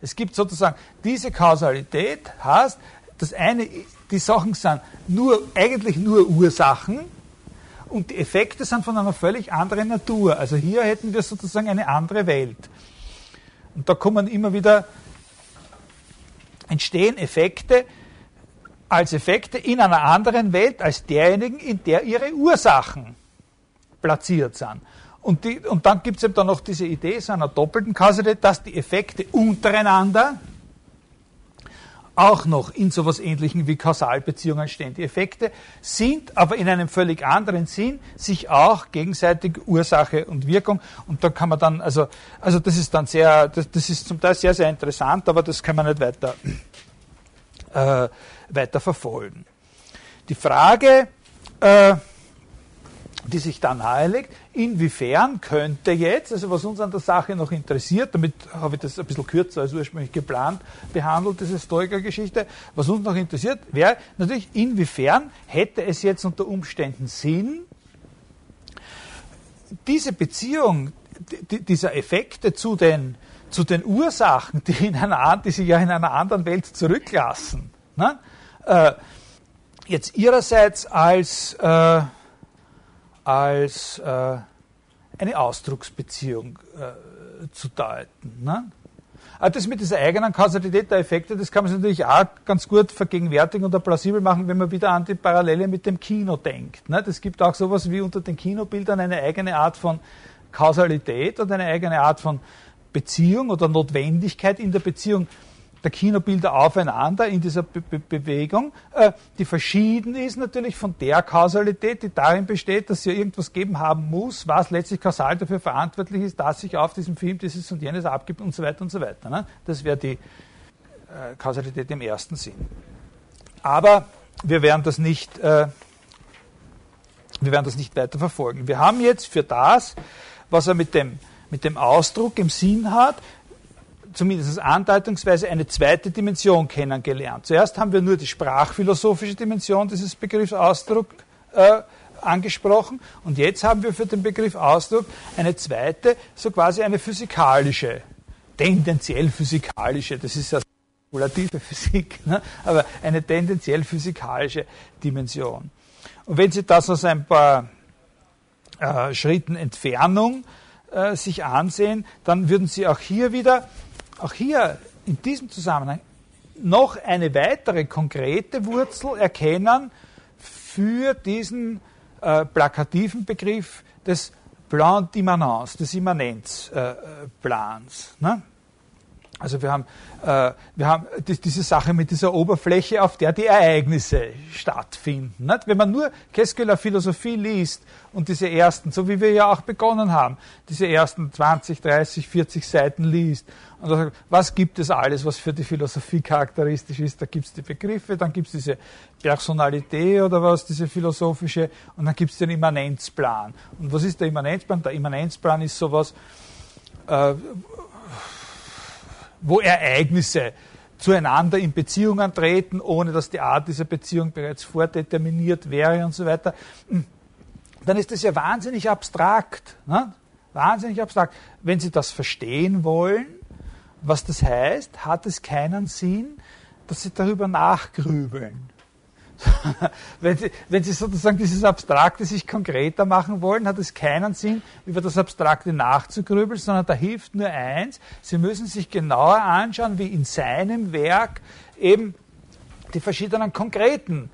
Es gibt sozusagen diese Kausalität, heißt, das eine, die Sachen sind nur, eigentlich nur Ursachen und die Effekte sind von einer völlig anderen Natur. Also hier hätten wir sozusagen eine andere Welt. Und da kommen immer wieder, entstehen Effekte, als Effekte in einer anderen Welt als derjenigen, in der ihre Ursachen platziert sind. Und, die, und dann gibt es eben dann noch diese Idee so einer doppelten Kausalität, dass die Effekte untereinander auch noch in sowas ähnlichem wie Kausalbeziehungen stehen. Die Effekte sind aber in einem völlig anderen Sinn sich auch gegenseitig Ursache und Wirkung und da kann man dann, also, also das ist dann sehr, das, das ist zum Teil sehr, sehr interessant, aber das kann man nicht weiter, äh, weiter verfolgen. Die Frage, äh, die sich da nahelegt, inwiefern könnte jetzt, also was uns an der Sache noch interessiert, damit habe ich das ein bisschen kürzer als ursprünglich geplant behandelt, diese Stoiker-Geschichte, was uns noch interessiert, wäre natürlich, inwiefern hätte es jetzt unter Umständen Sinn, diese Beziehung dieser Effekte zu den, zu den Ursachen, die, in einer, die sich ja in einer anderen Welt zurücklassen, ne, äh, jetzt ihrerseits als äh, als äh, eine Ausdrucksbeziehung äh, zu deuten. Ne? Aber das mit dieser eigenen Kausalität der Effekte, das kann man sich natürlich auch ganz gut vergegenwärtigen und plausibel machen, wenn man wieder an die Parallele mit dem Kino denkt. Ne? Gibt auch sowas wie unter den Kinobildern eine eigene Art von Kausalität und eine eigene Art von Beziehung oder Notwendigkeit in der Beziehung der Kinobilder aufeinander in dieser Be Be Bewegung, äh, die verschieden ist natürlich von der Kausalität, die darin besteht, dass sie irgendwas geben haben muss, was letztlich kausal dafür verantwortlich ist, dass sich auf diesem Film dieses und jenes abgibt und so weiter und so weiter. Ne? Das wäre die äh, Kausalität im ersten Sinn. Aber wir werden das nicht, äh, wir werden das nicht weiter verfolgen. Wir haben jetzt für das, was er mit dem, mit dem Ausdruck im Sinn hat, zumindest andeutungsweise eine zweite Dimension kennengelernt. Zuerst haben wir nur die sprachphilosophische Dimension dieses Begriffs Ausdruck äh, angesprochen und jetzt haben wir für den Begriff Ausdruck eine zweite, so quasi eine physikalische, tendenziell physikalische, das ist ja spekulative Physik, ne? aber eine tendenziell physikalische Dimension. Und wenn Sie das aus ein paar äh, Schritten Entfernung äh, sich ansehen, dann würden Sie auch hier wieder auch hier in diesem Zusammenhang noch eine weitere konkrete Wurzel erkennen für diesen äh, plakativen Begriff des Plan d'Immanence, des Immanenzplans. Äh, ne? Also wir haben, äh, wir haben diese Sache mit dieser Oberfläche, auf der die Ereignisse stattfinden. Nicht? Wenn man nur Keskeler Philosophie liest und diese ersten, so wie wir ja auch begonnen haben, diese ersten 20, 30, 40 Seiten liest und sagt, was gibt es alles, was für die Philosophie charakteristisch ist? Da gibt es die Begriffe, dann gibt es diese Personalität oder was, diese philosophische, und dann gibt es den Immanenzplan. Und was ist der Immanenzplan? Der Immanenzplan ist sowas, äh, wo Ereignisse zueinander in Beziehungen treten, ohne dass die Art dieser Beziehung bereits vordeterminiert wäre und so weiter, hm. dann ist das ja wahnsinnig abstrakt. Ne? Wahnsinnig abstrakt. Wenn Sie das verstehen wollen, was das heißt, hat es keinen Sinn, dass Sie darüber nachgrübeln. wenn, Sie, wenn Sie sozusagen dieses Abstrakte sich konkreter machen wollen, hat es keinen Sinn, über das Abstrakte nachzugrübeln, sondern da hilft nur eins, Sie müssen sich genauer anschauen, wie in seinem Werk eben die verschiedenen konkreten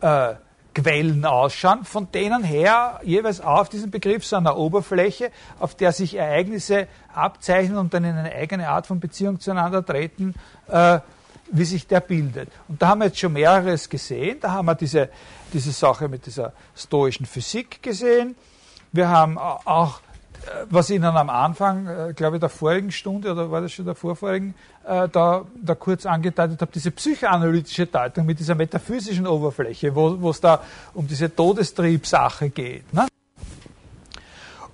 äh, Quellen ausschauen, von denen her jeweils auf diesem Begriff so einer Oberfläche, auf der sich Ereignisse abzeichnen und dann in eine eigene Art von Beziehung zueinander treten, äh, wie sich der bildet. Und da haben wir jetzt schon mehreres gesehen. Da haben wir diese, diese Sache mit dieser stoischen Physik gesehen. Wir haben auch, äh, was Ihnen am Anfang, äh, glaube ich, der vorigen Stunde oder war das schon der vorvorigen, äh, da, da kurz angedeutet habe, diese psychoanalytische Deutung mit dieser metaphysischen Oberfläche, wo es da um diese Todestriebsache geht. Ne?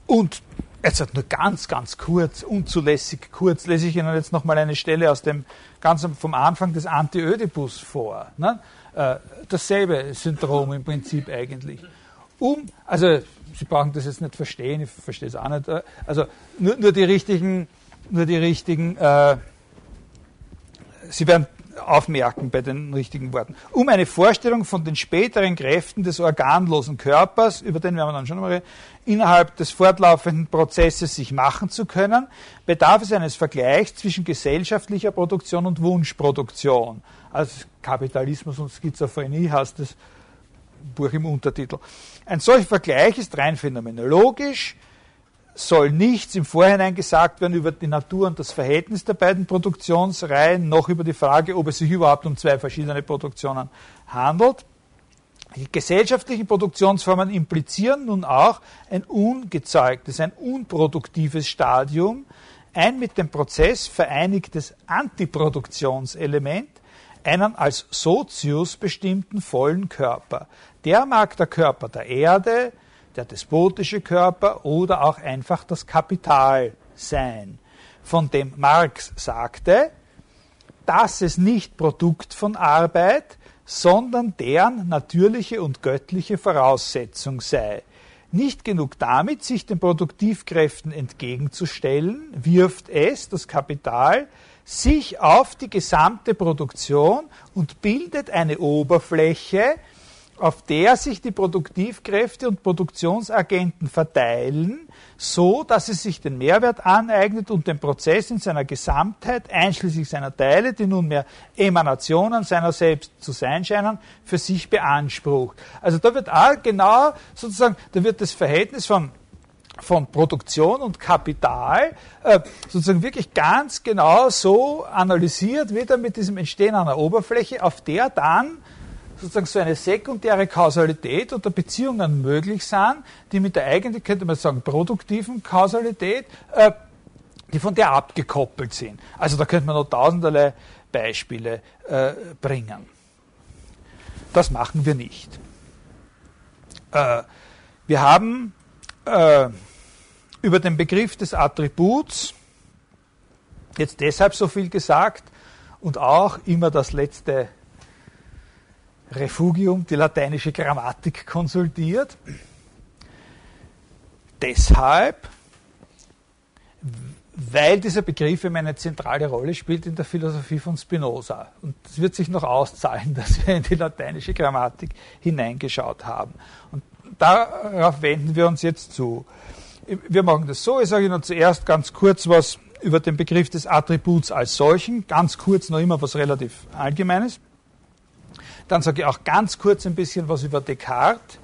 Und Jetzt nur ganz, ganz kurz, unzulässig kurz, lese ich Ihnen jetzt nochmal eine Stelle aus dem, ganz vom Anfang des Anti-Ödipus vor. Ne? Äh, dasselbe Syndrom im Prinzip eigentlich. Um, also, Sie brauchen das jetzt nicht verstehen, ich verstehe es auch nicht. Äh, also, nur, nur die richtigen, nur die richtigen, äh, Sie werden aufmerken bei den richtigen Worten. Um eine Vorstellung von den späteren Kräften des organlosen Körpers, über den werden wir dann schon mal reden, innerhalb des fortlaufenden Prozesses sich machen zu können, bedarf es eines Vergleichs zwischen gesellschaftlicher Produktion und Wunschproduktion. Also Kapitalismus und Schizophrenie heißt das Buch im Untertitel. Ein solcher Vergleich ist rein phänomenologisch, soll nichts im Vorhinein gesagt werden über die Natur und das Verhältnis der beiden Produktionsreihen, noch über die Frage, ob es sich überhaupt um zwei verschiedene Produktionen handelt. Die gesellschaftlichen Produktionsformen implizieren nun auch ein ungezeugtes, ein unproduktives Stadium, ein mit dem Prozess vereinigtes Antiproduktionselement, einen als Sozius bestimmten vollen Körper. Der mag der Körper der Erde, der despotische Körper oder auch einfach das Kapital sein, von dem Marx sagte, dass es nicht Produkt von Arbeit, sondern deren natürliche und göttliche Voraussetzung sei. Nicht genug damit, sich den Produktivkräften entgegenzustellen, wirft es, das Kapital, sich auf die gesamte Produktion und bildet eine Oberfläche, auf der sich die Produktivkräfte und Produktionsagenten verteilen, so dass es sich den Mehrwert aneignet und den Prozess in seiner Gesamtheit, einschließlich seiner Teile, die nunmehr Emanationen seiner selbst zu sein scheinen, für sich beansprucht. Also da wird auch genau sozusagen, da wird das Verhältnis von von Produktion und Kapital äh, sozusagen wirklich ganz genau so analysiert, wieder mit diesem Entstehen einer Oberfläche, auf der dann sozusagen so eine sekundäre Kausalität oder Beziehungen möglich sind, die mit der eigentlich, könnte man sagen, produktiven Kausalität, äh, die von der abgekoppelt sind. Also da könnte man noch tausenderlei Beispiele äh, bringen. Das machen wir nicht. Äh, wir haben äh, über den Begriff des Attributs jetzt deshalb so viel gesagt und auch immer das letzte Refugium, die lateinische Grammatik konsultiert. Deshalb, weil dieser Begriff eben eine zentrale Rolle spielt in der Philosophie von Spinoza. Und es wird sich noch auszahlen, dass wir in die lateinische Grammatik hineingeschaut haben. Und darauf wenden wir uns jetzt zu. Wir machen das so, ich sage Ihnen zuerst ganz kurz was über den Begriff des Attributs als solchen, ganz kurz noch immer was relativ Allgemeines. Dann sage ich auch ganz kurz ein bisschen was über Descartes.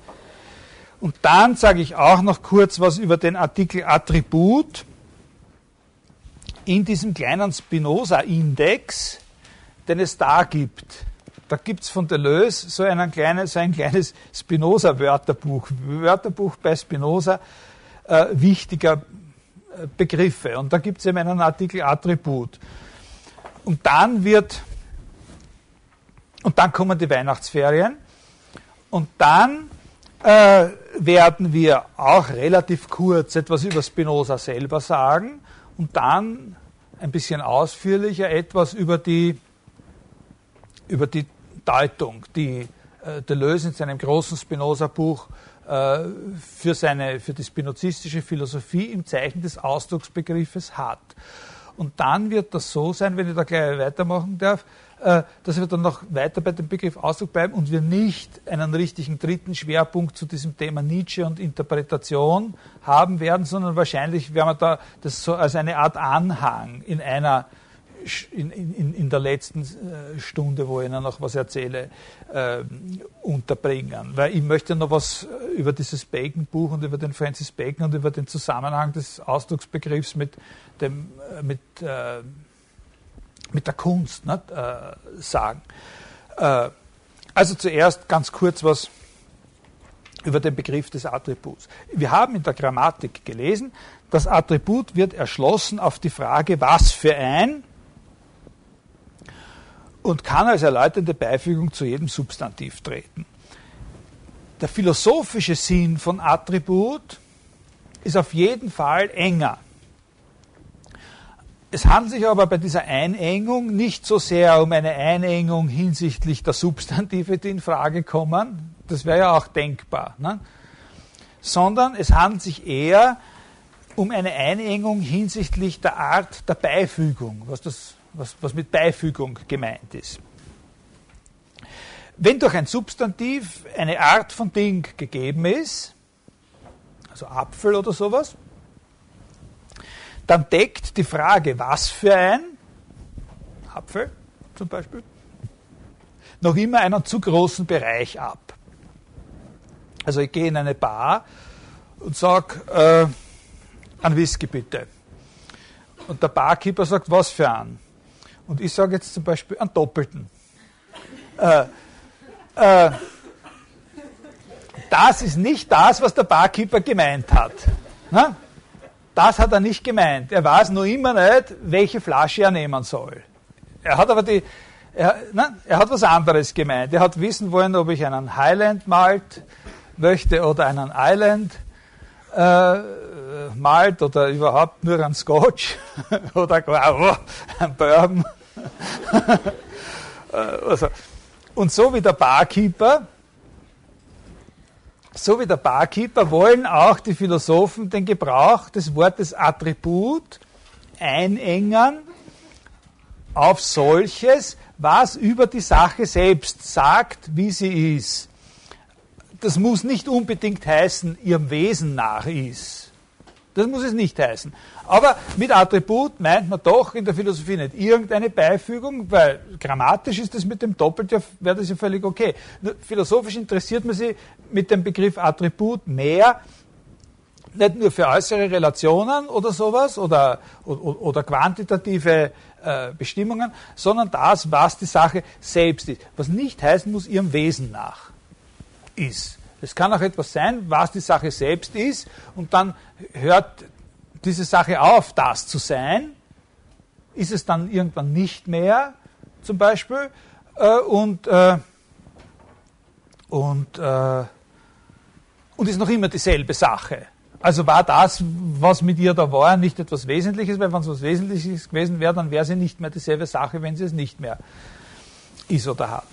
Und dann sage ich auch noch kurz was über den Artikel Attribut in diesem kleinen Spinoza-Index, den es da gibt. Da gibt es von Deleuze so, einen kleinen, so ein kleines Spinoza-Wörterbuch. Wörterbuch bei Spinoza äh, wichtiger äh, Begriffe. Und da gibt es eben einen Artikel Attribut. Und dann wird und dann kommen die Weihnachtsferien. Und dann äh, werden wir auch relativ kurz etwas über Spinoza selber sagen und dann ein bisschen ausführlicher etwas über die, über die Deutung, die äh, Deleuze in seinem großen Spinoza-Buch äh, für, seine, für die spinozistische Philosophie im Zeichen des Ausdrucksbegriffes hat. Und dann wird das so sein, wenn ich da gleich weitermachen darf, dass wir dann noch weiter bei dem Begriff Ausdruck bleiben und wir nicht einen richtigen dritten Schwerpunkt zu diesem Thema Nietzsche und Interpretation haben werden, sondern wahrscheinlich werden wir da das so als eine Art Anhang in einer in, in, in der letzten äh, Stunde, wo ich Ihnen noch was erzähle, äh, unterbringen. Weil ich möchte noch was über dieses Bacon-Buch und über den Francis Bacon und über den Zusammenhang des Ausdrucksbegriffs mit dem, mit, äh, mit der Kunst nicht, äh, sagen. Äh, also zuerst ganz kurz was über den Begriff des Attributs. Wir haben in der Grammatik gelesen, das Attribut wird erschlossen auf die Frage, was für ein und kann als erläuternde Beifügung zu jedem Substantiv treten. Der philosophische Sinn von Attribut ist auf jeden Fall enger es handelt sich aber bei dieser Einengung nicht so sehr um eine Einengung hinsichtlich der Substantive, die in Frage kommen, das wäre ja auch denkbar, ne? sondern es handelt sich eher um eine Einengung hinsichtlich der Art der Beifügung, was, das, was, was mit Beifügung gemeint ist. Wenn durch ein Substantiv eine Art von Ding gegeben ist, also Apfel oder sowas, dann deckt die Frage, was für ein Apfel zum Beispiel, noch immer einen zu großen Bereich ab. Also ich gehe in eine Bar und sage, äh, Ein Whisky bitte. Und der Barkeeper sagt, was für einen? Und ich sage jetzt zum Beispiel einen doppelten. Äh, äh, das ist nicht das, was der Barkeeper gemeint hat. Na? Das hat er nicht gemeint. Er weiß nur immer nicht, welche Flasche er nehmen soll. Er hat aber die, er, na, er hat was anderes gemeint. Er hat wissen wollen, ob ich einen Highland Malt möchte oder einen Island äh, Malt oder überhaupt nur einen Scotch oder oh, einen Bourbon. Äh, also, und so wie der Barkeeper, so wie der Barkeeper wollen auch die Philosophen den Gebrauch des Wortes Attribut einengen auf solches, was über die Sache selbst sagt, wie sie ist. Das muss nicht unbedingt heißen, ihrem Wesen nach ist. Das muss es nicht heißen. Aber mit Attribut meint man doch in der Philosophie nicht irgendeine Beifügung, weil grammatisch ist das mit dem Doppelt ja, wäre das ja völlig okay. Nur philosophisch interessiert man sich mit dem Begriff Attribut mehr, nicht nur für äußere Relationen oder sowas oder, oder, oder quantitative äh, Bestimmungen, sondern das, was die Sache selbst ist. Was nicht heißen muss, ihrem Wesen nach ist. Es kann auch etwas sein, was die Sache selbst ist, und dann hört diese Sache auf, das zu sein, ist es dann irgendwann nicht mehr, zum Beispiel, äh, und, äh, und, äh, und ist noch immer dieselbe Sache. Also war das, was mit ihr da war, nicht etwas Wesentliches, weil wenn es was Wesentliches gewesen wäre, dann wäre sie nicht mehr dieselbe Sache, wenn sie es nicht mehr ist oder hat.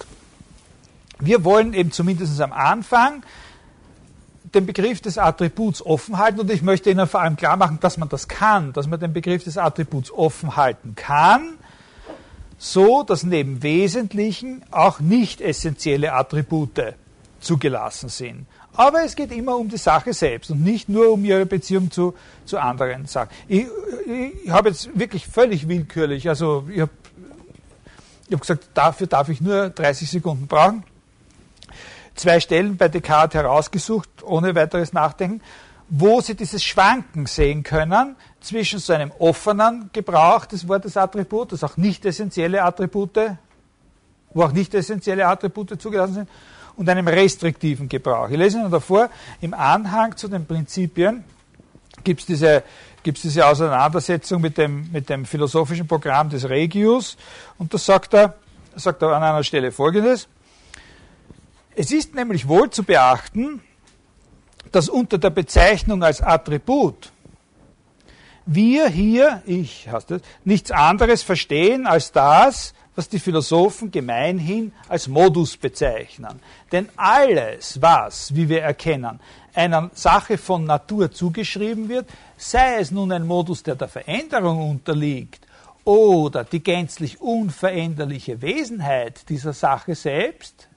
Wir wollen eben zumindest am Anfang den Begriff des Attributs offen halten und ich möchte Ihnen vor allem klar machen, dass man das kann, dass man den Begriff des Attributs offen halten kann, so dass neben wesentlichen auch nicht essentielle Attribute zugelassen sind. Aber es geht immer um die Sache selbst und nicht nur um ihre Beziehung zu, zu anderen Sachen. Ich, ich, ich habe jetzt wirklich völlig willkürlich, also ich habe ich hab gesagt, dafür darf ich nur 30 Sekunden brauchen zwei Stellen bei Descartes herausgesucht, ohne weiteres Nachdenken, wo Sie dieses Schwanken sehen können zwischen so einem offenen Gebrauch des Wortes Attribut, das auch nicht essentielle Attribute, wo auch nicht essentielle Attribute zugelassen sind, und einem restriktiven Gebrauch. Ich lese Ihnen davor, im Anhang zu den Prinzipien gibt es diese, gibt's diese Auseinandersetzung mit dem, mit dem philosophischen Programm des Regius, und da sagt er, sagt er an einer Stelle Folgendes, es ist nämlich wohl zu beachten, dass unter der Bezeichnung als Attribut wir hier, ich heißt das, nichts anderes verstehen als das, was die Philosophen gemeinhin als Modus bezeichnen. Denn alles, was, wie wir erkennen, einer Sache von Natur zugeschrieben wird, sei es nun ein Modus, der der Veränderung unterliegt, oder die gänzlich unveränderliche Wesenheit dieser Sache selbst,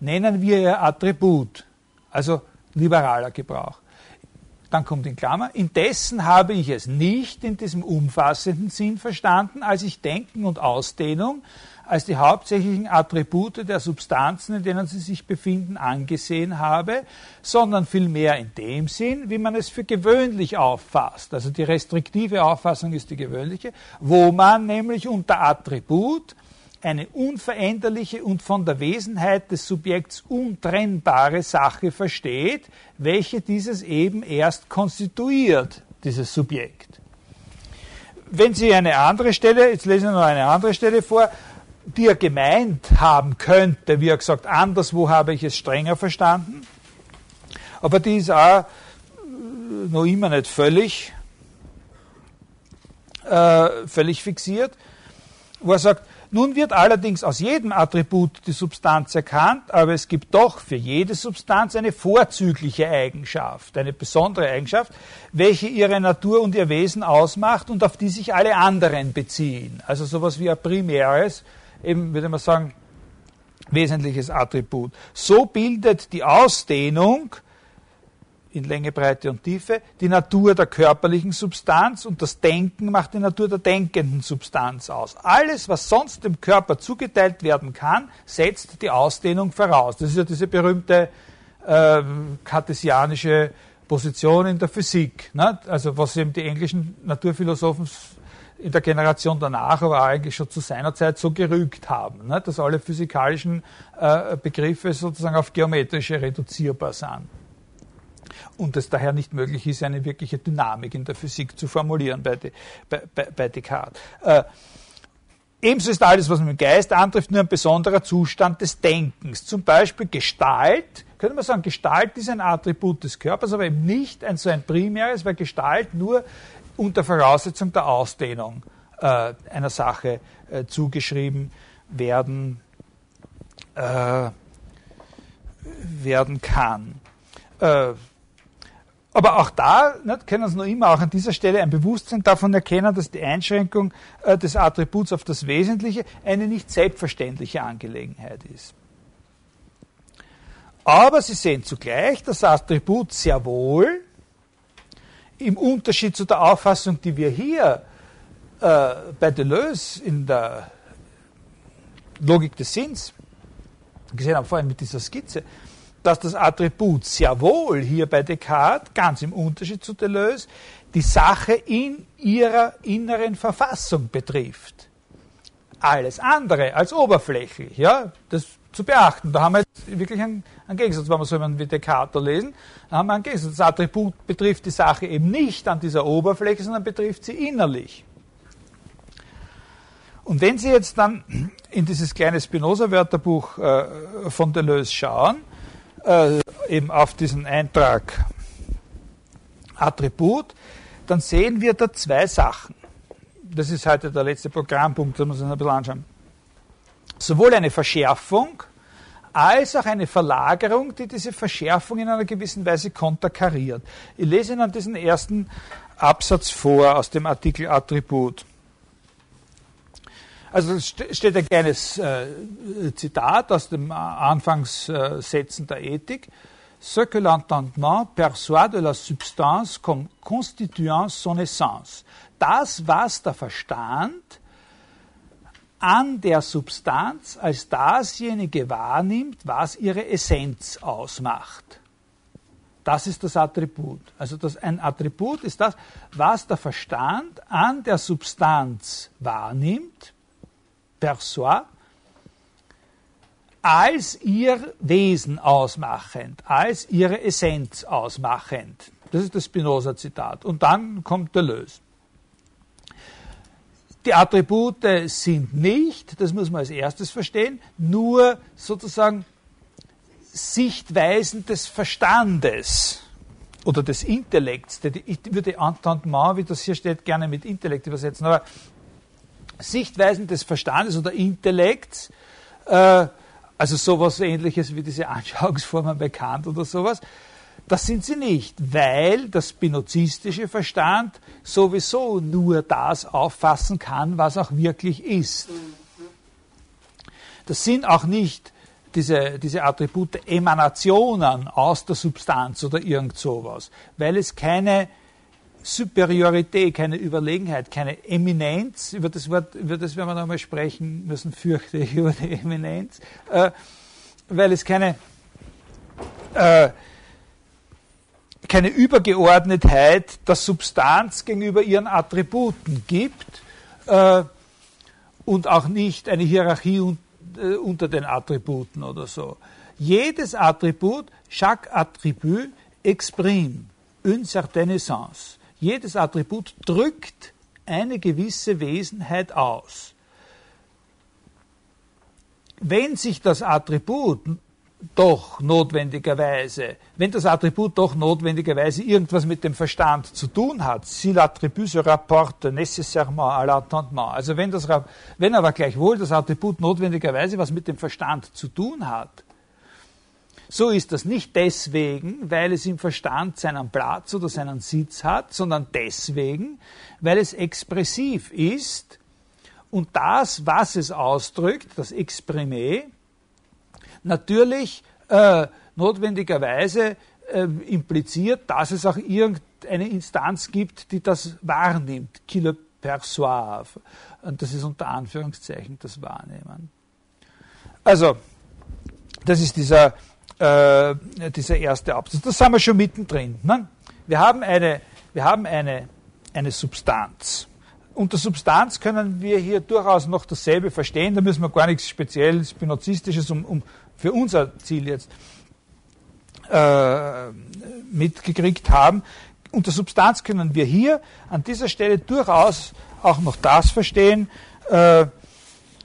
nennen wir ihr Attribut, also liberaler Gebrauch. Dann kommt in Klammer, indessen habe ich es nicht in diesem umfassenden Sinn verstanden, als ich Denken und Ausdehnung als die hauptsächlichen Attribute der Substanzen, in denen sie sich befinden, angesehen habe, sondern vielmehr in dem Sinn, wie man es für gewöhnlich auffasst. Also die restriktive Auffassung ist die gewöhnliche, wo man nämlich unter Attribut eine unveränderliche und von der Wesenheit des Subjekts untrennbare Sache versteht, welche dieses eben erst konstituiert, dieses Subjekt. Wenn Sie eine andere Stelle, jetzt lesen wir noch eine andere Stelle vor, die er gemeint haben könnte, wie er gesagt, anderswo habe ich es strenger verstanden, aber die ist auch noch immer nicht völlig, äh, völlig fixiert, wo er sagt, nun wird allerdings aus jedem Attribut die Substanz erkannt, aber es gibt doch für jede Substanz eine vorzügliche Eigenschaft, eine besondere Eigenschaft, welche ihre Natur und ihr Wesen ausmacht und auf die sich alle anderen beziehen. Also sowas wie ein primäres, eben würde man sagen, wesentliches Attribut. So bildet die Ausdehnung in Länge, Breite und Tiefe, die Natur der körperlichen Substanz und das Denken macht die Natur der denkenden Substanz aus. Alles, was sonst dem Körper zugeteilt werden kann, setzt die Ausdehnung voraus. Das ist ja diese berühmte äh, kartesianische Position in der Physik. Ne? Also was eben die englischen Naturphilosophen in der Generation danach, aber eigentlich schon zu seiner Zeit so gerügt haben, ne? dass alle physikalischen äh, Begriffe sozusagen auf geometrische reduzierbar sind. Und es daher nicht möglich ist, eine wirkliche Dynamik in der Physik zu formulieren bei, bei, bei Descartes. Äh, Ebenso ist alles, was man im Geist antrifft, nur ein besonderer Zustand des Denkens. Zum Beispiel Gestalt, könnte man sagen, Gestalt ist ein Attribut des Körpers, aber eben nicht ein so ein primäres, weil Gestalt nur unter Voraussetzung der Ausdehnung äh, einer Sache äh, zugeschrieben werden, äh, werden kann. Aber auch da nicht, können Sie noch immer auch an dieser Stelle ein Bewusstsein davon erkennen, dass die Einschränkung äh, des Attributs auf das Wesentliche eine nicht selbstverständliche Angelegenheit ist. Aber Sie sehen zugleich, dass das Attribut sehr wohl im Unterschied zu der Auffassung, die wir hier äh, bei Deleuze in der Logik des Sinns gesehen haben, vorhin mit dieser Skizze, dass das Attribut sehr wohl hier bei Descartes, ganz im Unterschied zu Deleuze, die Sache in ihrer inneren Verfassung betrifft. Alles andere als oberflächlich, ja, das zu beachten. Da haben wir jetzt wirklich einen, einen Gegensatz, wenn wir so jemanden wie Descartes lesen, da haben wir einen Gegensatz. Das Attribut betrifft die Sache eben nicht an dieser Oberfläche, sondern betrifft sie innerlich. Und wenn Sie jetzt dann in dieses kleine Spinoza-Wörterbuch äh, von Deleuze schauen, äh, eben auf diesen Eintrag Attribut, dann sehen wir da zwei Sachen. Das ist heute der letzte Programmpunkt, da muss man ein bisschen anschauen. Sowohl eine Verschärfung als auch eine Verlagerung, die diese Verschärfung in einer gewissen Weise konterkariert. Ich lese Ihnen diesen ersten Absatz vor aus dem Artikel Attribut. Also es steht ein kleines äh, Zitat aus dem Anfangssätzen der Ethik. Ce que l'entendement perçoit de la substance comme constituant son essence. Das, was der Verstand an der Substanz als dasjenige wahrnimmt, was ihre Essenz ausmacht. Das ist das Attribut. Also das, ein Attribut ist das, was der Verstand an der Substanz wahrnimmt, perçoit, als ihr Wesen ausmachend, als ihre Essenz ausmachend. Das ist das Spinoza-Zitat. Und dann kommt Deleuze. Die Attribute sind nicht, das muss man als erstes verstehen, nur sozusagen Sichtweisen des Verstandes oder des Intellekts. Ich würde Entendement, wie das hier steht, gerne mit Intellekt übersetzen, aber Sichtweisen des Verstandes oder Intellekts, äh, also sowas ähnliches wie diese Anschauungsformen bei Kant oder sowas, das sind sie nicht, weil der spinozistische Verstand sowieso nur das auffassen kann, was auch wirklich ist. Das sind auch nicht diese, diese Attribute Emanationen aus der Substanz oder irgend sowas, weil es keine Superiorität, keine Überlegenheit, keine Eminenz, über das Wort, über das werden wir nochmal sprechen müssen, fürchte ich, über die Eminenz, äh, weil es keine, äh, keine Übergeordnetheit der Substanz gegenüber ihren Attributen gibt äh, und auch nicht eine Hierarchie un, äh, unter den Attributen oder so. Jedes Attribut, chaque attribut exprime une certaine essence. Jedes Attribut drückt eine gewisse Wesenheit aus. Wenn sich das Attribut doch notwendigerweise, wenn das Attribut doch notwendigerweise irgendwas mit dem Verstand zu tun hat, si l'attribut se rapporte nécessairement à l'entendement, also wenn, das, wenn aber gleichwohl das Attribut notwendigerweise was mit dem Verstand zu tun hat, so ist das nicht deswegen, weil es im Verstand seinen Platz oder seinen Sitz hat, sondern deswegen, weil es expressiv ist und das, was es ausdrückt, das Exprimé, natürlich äh, notwendigerweise äh, impliziert, dass es auch irgendeine Instanz gibt, die das wahrnimmt, qui le perçoive. Und das ist unter Anführungszeichen das Wahrnehmen. Also, das ist dieser äh, dieser erste Absatz. Da sind wir schon mittendrin. Ne? wir haben eine, wir haben eine, eine Substanz. Unter Substanz können wir hier durchaus noch dasselbe verstehen, da müssen wir gar nichts Spezielles, Spinozistisches um, um für unser Ziel jetzt äh, mitgekriegt haben. Unter Substanz können wir hier an dieser Stelle durchaus auch noch das verstehen, äh,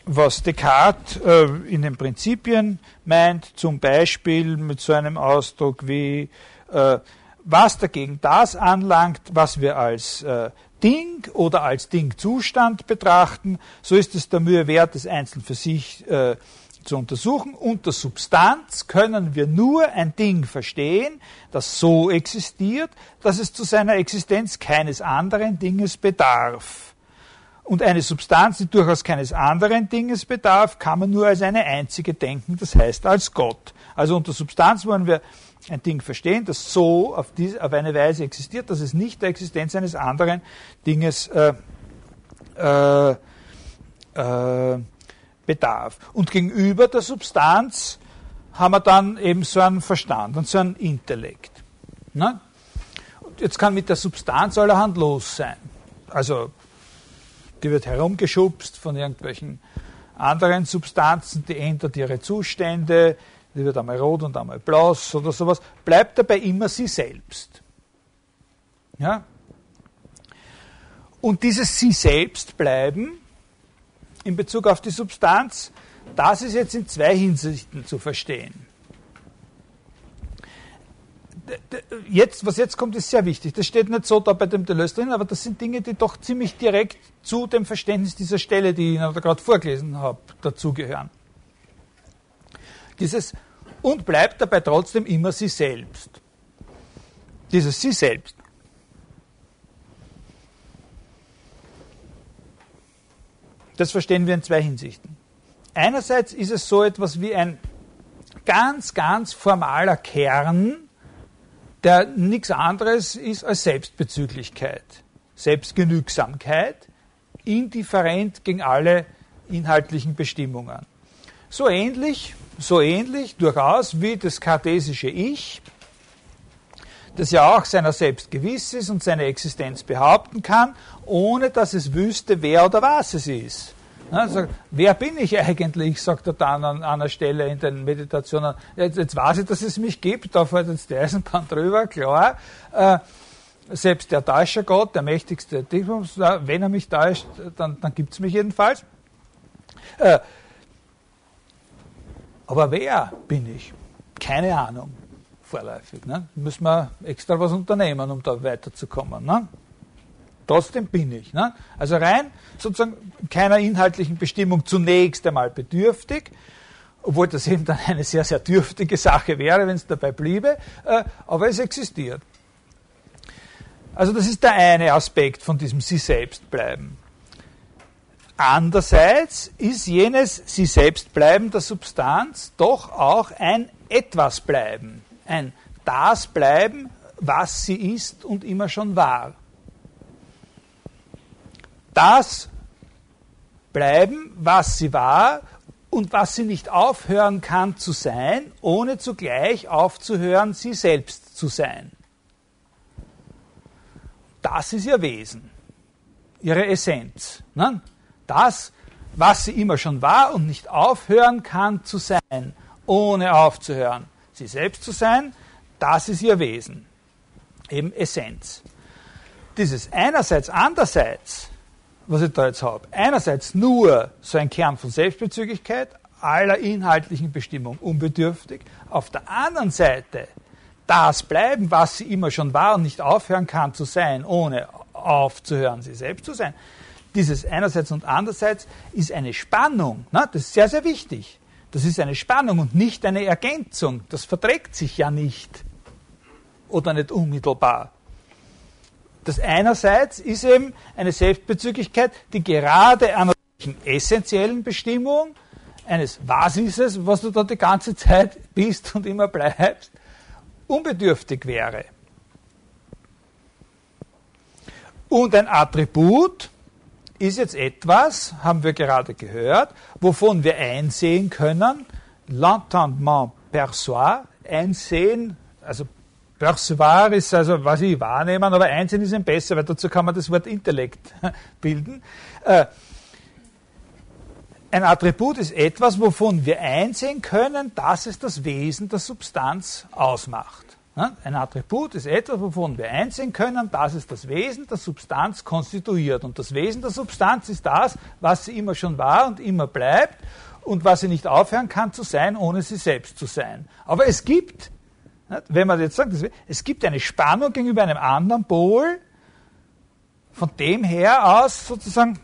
was Descartes äh, in den Prinzipien meint, zum Beispiel mit so einem Ausdruck wie, äh, was dagegen das anlangt, was wir als äh, Ding oder als Dingzustand betrachten, so ist es der Mühe wert, es einzeln für sich äh, zu untersuchen. Unter Substanz können wir nur ein Ding verstehen, das so existiert, dass es zu seiner Existenz keines anderen Dinges bedarf. Und eine Substanz, die durchaus keines anderen Dinges bedarf, kann man nur als eine einzige denken, das heißt als Gott. Also unter Substanz wollen wir ein Ding verstehen, das so auf, diese, auf eine Weise existiert, dass es nicht der Existenz eines anderen Dinges äh, äh, äh, bedarf. Und gegenüber der Substanz haben wir dann eben so einen Verstand und so einen Intellekt. Ne? Und jetzt kann mit der Substanz allerhand los sein. Also die wird herumgeschubst von irgendwelchen anderen Substanzen, die ändert ihre Zustände, die wird einmal rot und einmal blass oder sowas, bleibt dabei immer sie selbst. Ja? Und dieses sie selbst bleiben in Bezug auf die Substanz, das ist jetzt in zwei Hinsichten zu verstehen. Jetzt, was jetzt kommt, ist sehr wichtig. Das steht nicht so da bei dem Deleuze drin, aber das sind Dinge, die doch ziemlich direkt zu dem Verständnis dieser Stelle, die ich Ihnen gerade vorgelesen habe, dazugehören. Dieses und bleibt dabei trotzdem immer sie selbst. Dieses sie selbst. Das verstehen wir in zwei Hinsichten. Einerseits ist es so etwas wie ein ganz, ganz formaler Kern, der nichts anderes ist als Selbstbezüglichkeit, Selbstgenügsamkeit, indifferent gegen alle inhaltlichen Bestimmungen. So ähnlich, so ähnlich durchaus wie das kartesische Ich, das ja auch seiner selbst gewiss ist und seine Existenz behaupten kann, ohne dass es wüsste, wer oder was es ist. Also, wer bin ich eigentlich, sagt er dann an einer Stelle in den Meditationen. Jetzt, jetzt weiß ich, dass es mich gibt, da fährt jetzt die Eisenbahn drüber, klar. Äh, selbst der täusche Gott, der mächtigste wenn er mich täuscht, dann, dann gibt es mich jedenfalls. Äh, aber wer bin ich? Keine Ahnung, vorläufig. Ne? Müssen wir extra was unternehmen, um da weiterzukommen. Ne? Trotzdem bin ich. Ne? Also rein sozusagen keiner inhaltlichen Bestimmung zunächst einmal bedürftig, obwohl das eben dann eine sehr, sehr dürftige Sache wäre, wenn es dabei bliebe, äh, aber es existiert. Also das ist der eine Aspekt von diesem Sie selbst bleiben. Andererseits ist jenes Sie selbst bleiben der Substanz doch auch ein etwas bleiben, ein das bleiben, was sie ist und immer schon war. Das bleiben, was sie war und was sie nicht aufhören kann zu sein, ohne zugleich aufzuhören, sie selbst zu sein. Das ist ihr Wesen, ihre Essenz. Ne? Das, was sie immer schon war und nicht aufhören kann zu sein, ohne aufzuhören, sie selbst zu sein, das ist ihr Wesen, eben Essenz. Dieses einerseits, andererseits, was ich da jetzt habe, einerseits nur so ein Kern von Selbstbezüglichkeit, aller inhaltlichen Bestimmung unbedürftig, auf der anderen Seite das bleiben, was sie immer schon war und nicht aufhören kann zu sein, ohne aufzuhören, sie selbst zu sein. Dieses einerseits und andererseits ist eine Spannung. Ne? Das ist sehr, sehr wichtig. Das ist eine Spannung und nicht eine Ergänzung. Das verträgt sich ja nicht oder nicht unmittelbar. Das einerseits ist eben eine Selbstbezüglichkeit, die gerade einer essentiellen Bestimmung eines Was ist es, was du da die ganze Zeit bist und immer bleibst, unbedürftig wäre. Und ein Attribut ist jetzt etwas, haben wir gerade gehört, wovon wir einsehen können, l'entendement perçoit, einsehen, also percevoir ist also, was ich wahrnehmen, aber einsehen ist ihm besser, weil dazu kann man das Wort Intellekt bilden. Äh, ein Attribut ist etwas, wovon wir einsehen können, dass es das Wesen der Substanz ausmacht. Ein Attribut ist etwas, wovon wir einsehen können, dass es das Wesen der Substanz konstituiert. Und das Wesen der Substanz ist das, was sie immer schon war und immer bleibt und was sie nicht aufhören kann zu sein, ohne sie selbst zu sein. Aber es gibt, wenn man jetzt sagt, es gibt eine Spannung gegenüber einem anderen Pol, von dem her aus sozusagen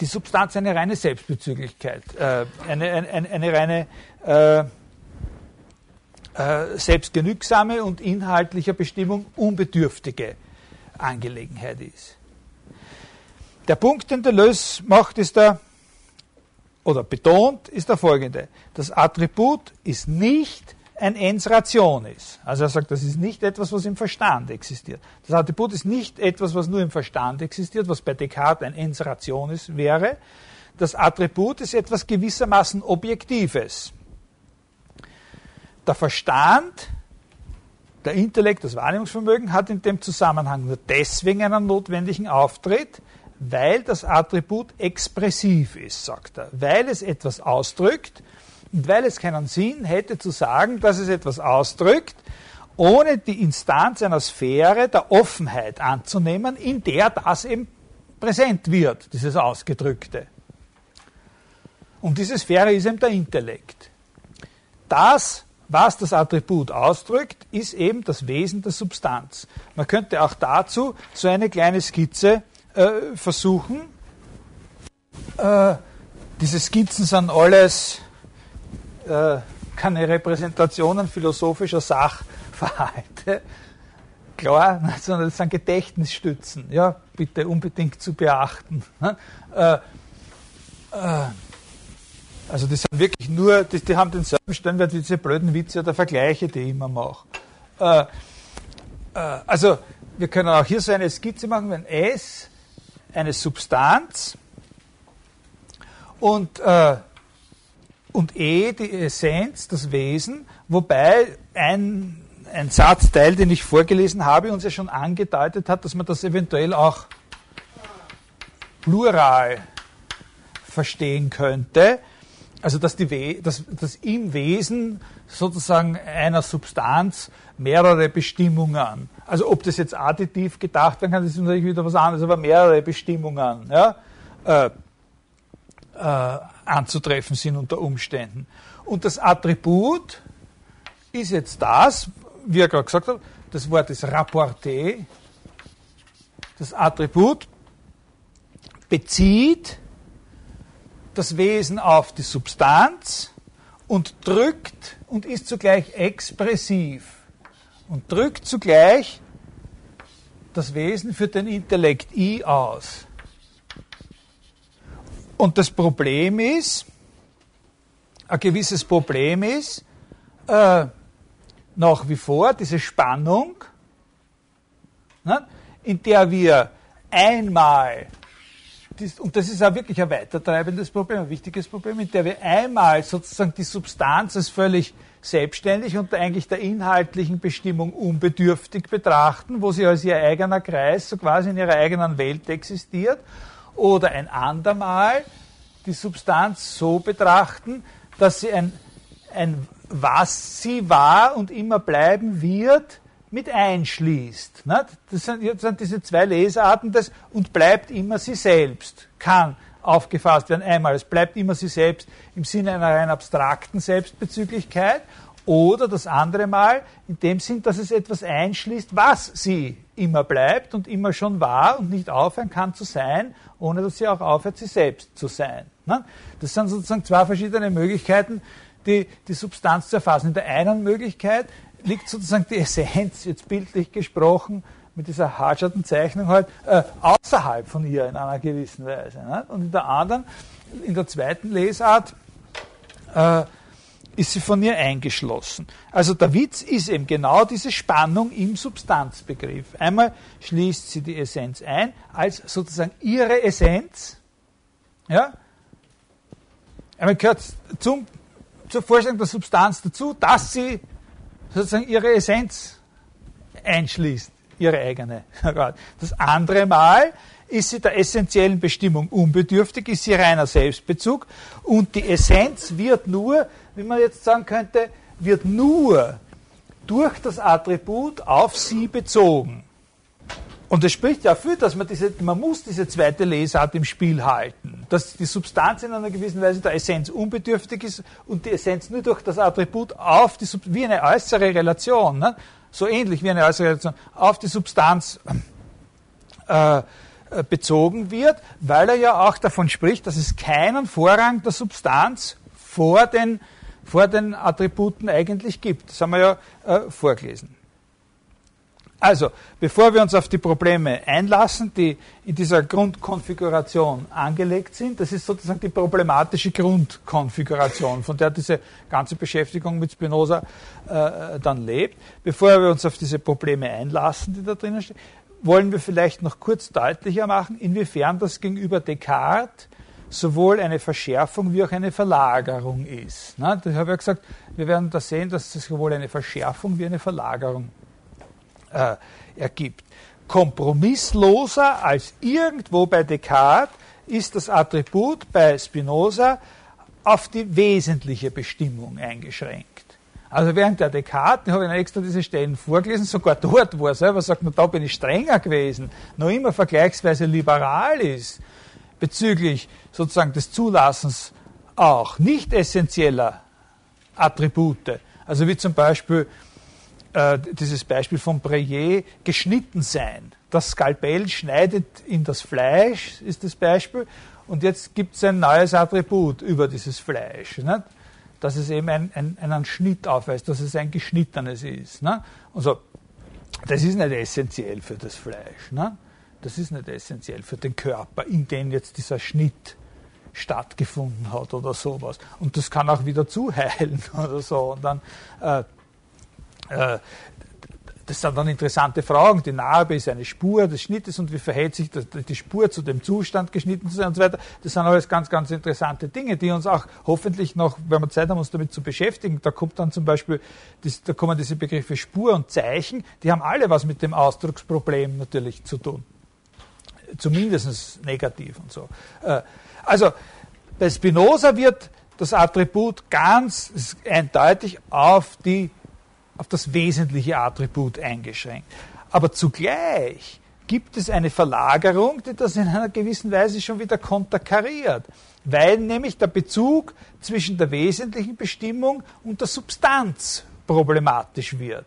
die Substanz eine reine Selbstbezüglichkeit, äh, eine, eine, eine, reine äh, äh, selbstgenügsame und inhaltlicher Bestimmung unbedürftige Angelegenheit ist. Der Punkt, den Deleuze macht, ist der, oder betont, ist der folgende. Das Attribut ist nicht ein Ens Rationis. Also er sagt, das ist nicht etwas, was im Verstand existiert. Das Attribut ist nicht etwas, was nur im Verstand existiert, was bei Descartes ein Ens Rationis wäre. Das Attribut ist etwas gewissermaßen Objektives. Der Verstand, der Intellekt, das Wahrnehmungsvermögen hat in dem Zusammenhang nur deswegen einen notwendigen Auftritt, weil das Attribut expressiv ist, sagt er, weil es etwas ausdrückt und weil es keinen Sinn hätte zu sagen, dass es etwas ausdrückt, ohne die Instanz einer Sphäre der Offenheit anzunehmen, in der das eben präsent wird, dieses Ausgedrückte. Und diese Sphäre ist eben der Intellekt. Das, was das Attribut ausdrückt, ist eben das Wesen der Substanz. Man könnte auch dazu so eine kleine Skizze äh, versuchen. Äh, diese Skizzen sind alles äh, keine Repräsentationen philosophischer Sachverhalte. Klar, sondern das sind Gedächtnisstützen, ja, bitte unbedingt zu beachten. Ne? Äh, äh, also die sind wirklich nur, die, die, haben denselben Stellenwert wie diese blöden Witze oder Vergleiche, die ich immer mache. Also wir können auch hier so eine Skizze machen, wenn S eine Substanz und, und E die Essenz, das Wesen, wobei ein, ein Satzteil, den ich vorgelesen habe, uns ja schon angedeutet hat, dass man das eventuell auch plural verstehen könnte. Also dass, die, dass, dass im Wesen sozusagen einer Substanz mehrere Bestimmungen, also ob das jetzt additiv gedacht werden kann, das ist natürlich wieder was anderes, aber mehrere Bestimmungen ja, äh, äh, anzutreffen sind unter Umständen. Und das Attribut ist jetzt das, wie er gerade gesagt hat, das Wort ist rapporté. Das Attribut bezieht das Wesen auf die Substanz und drückt und ist zugleich expressiv und drückt zugleich das Wesen für den Intellekt I aus. Und das Problem ist, ein gewisses Problem ist, äh, nach wie vor diese Spannung, ne, in der wir einmal und das ist auch wirklich ein weitertreibendes Problem, ein wichtiges Problem, in der wir einmal sozusagen die Substanz als völlig selbstständig und eigentlich der inhaltlichen Bestimmung unbedürftig betrachten, wo sie als ihr eigener Kreis so quasi in ihrer eigenen Welt existiert, oder ein andermal die Substanz so betrachten, dass sie ein, ein was sie war und immer bleiben wird, mit einschließt. Das sind, das sind diese zwei Lesarten des und bleibt immer sie selbst, kann aufgefasst werden. Einmal, es bleibt immer sie selbst im Sinne einer rein abstrakten Selbstbezüglichkeit oder das andere Mal in dem Sinn, dass es etwas einschließt, was sie immer bleibt und immer schon war und nicht aufhören kann zu sein, ohne dass sie auch aufhört, sie selbst zu sein. Das sind sozusagen zwei verschiedene Möglichkeiten, die, die Substanz zu erfassen. In der einen Möglichkeit liegt sozusagen die Essenz, jetzt bildlich gesprochen, mit dieser hartschatten Zeichnung halt, äh, außerhalb von ihr in einer gewissen Weise. Ne? Und in der anderen, in der zweiten Lesart, äh, ist sie von ihr eingeschlossen. Also der Witz ist eben genau diese Spannung im Substanzbegriff. Einmal schließt sie die Essenz ein als sozusagen ihre Essenz. Ja? Einmal gehört zum, zur Vorstellung der Substanz dazu, dass sie sozusagen ihre Essenz einschließt, ihre eigene. Das andere Mal ist sie der essentiellen Bestimmung unbedürftig, ist sie reiner Selbstbezug und die Essenz wird nur, wie man jetzt sagen könnte, wird nur durch das Attribut auf sie bezogen. Und es spricht ja dafür, dass man diese, man muss diese zweite Lesart im Spiel halten, dass die Substanz in einer gewissen Weise der Essenz unbedürftig ist und die Essenz nur durch das Attribut auf die wie eine äußere Relation, ne? so ähnlich wie eine äußere Relation auf die Substanz äh, bezogen wird, weil er ja auch davon spricht, dass es keinen Vorrang der Substanz vor den, vor den Attributen eigentlich gibt. Das haben wir ja äh, vorgelesen. Also, bevor wir uns auf die Probleme einlassen, die in dieser Grundkonfiguration angelegt sind, das ist sozusagen die problematische Grundkonfiguration, von der diese ganze Beschäftigung mit Spinoza äh, dann lebt. Bevor wir uns auf diese Probleme einlassen, die da drinnen stehen, wollen wir vielleicht noch kurz deutlicher machen, inwiefern das gegenüber Descartes sowohl eine Verschärfung wie auch eine Verlagerung ist. Na, das habe ich ja gesagt, wir werden da sehen, dass es sowohl eine Verschärfung wie eine Verlagerung äh, ergibt. Kompromissloser als irgendwo bei Descartes ist das Attribut bei Spinoza auf die wesentliche Bestimmung eingeschränkt. Also während der Descartes, ich habe Ihnen extra diese Stellen vorgelesen, sogar dort, wo er selber sagt, da bin ich strenger gewesen, noch immer vergleichsweise liberal ist, bezüglich sozusagen des Zulassens auch nicht essentieller Attribute, also wie zum Beispiel äh, dieses Beispiel von Breyer, geschnitten sein. Das Skalpell schneidet in das Fleisch, ist das Beispiel, und jetzt gibt es ein neues Attribut über dieses Fleisch. Nicht? Dass es eben ein, ein, einen Schnitt aufweist, dass es ein geschnittenes ist. Ne? Also, das ist nicht essentiell für das Fleisch. Ne? Das ist nicht essentiell für den Körper, in dem jetzt dieser Schnitt stattgefunden hat oder sowas. Und das kann auch wieder zuheilen oder so. Und dann äh, äh, das sind dann interessante Fragen. Die Narbe ist eine Spur des Schnittes und wie verhält sich die Spur zu dem Zustand geschnitten zu sein und so weiter. Das sind alles ganz, ganz interessante Dinge, die uns auch hoffentlich noch, wenn wir Zeit haben, uns damit zu beschäftigen. Da kommt dann zum Beispiel, da kommen diese Begriffe Spur und Zeichen, die haben alle was mit dem Ausdrucksproblem natürlich zu tun. Zumindest negativ und so. Äh, also, bei Spinoza wird das Attribut ganz eindeutig auf die auf das wesentliche Attribut eingeschränkt. Aber zugleich gibt es eine Verlagerung, die das in einer gewissen Weise schon wieder konterkariert, weil nämlich der Bezug zwischen der wesentlichen Bestimmung und der Substanz problematisch wird.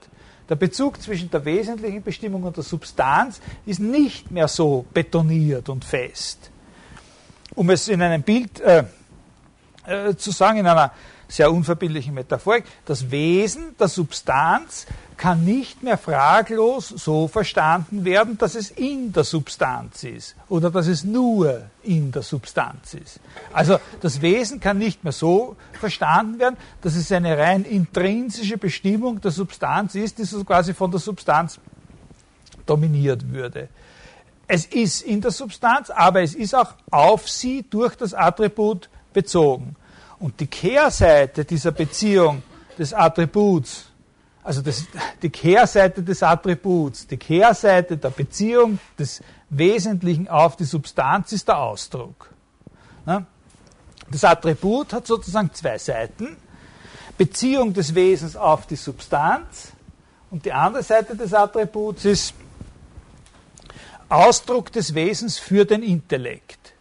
Der Bezug zwischen der wesentlichen Bestimmung und der Substanz ist nicht mehr so betoniert und fest. Um es in einem Bild äh, äh, zu sagen, in einer sehr unverbindlichen Metaphorik, das Wesen der Substanz kann nicht mehr fraglos so verstanden werden, dass es in der Substanz ist oder dass es nur in der Substanz ist. Also das Wesen kann nicht mehr so verstanden werden, dass es eine rein intrinsische Bestimmung der Substanz ist, die so quasi von der Substanz dominiert würde. Es ist in der Substanz, aber es ist auch auf sie durch das Attribut bezogen. Und die Kehrseite dieser Beziehung des Attributs, also das, die Kehrseite des Attributs, die Kehrseite der Beziehung des Wesentlichen auf die Substanz ist der Ausdruck. Das Attribut hat sozusagen zwei Seiten. Beziehung des Wesens auf die Substanz und die andere Seite des Attributs ist Ausdruck des Wesens für den Intellekt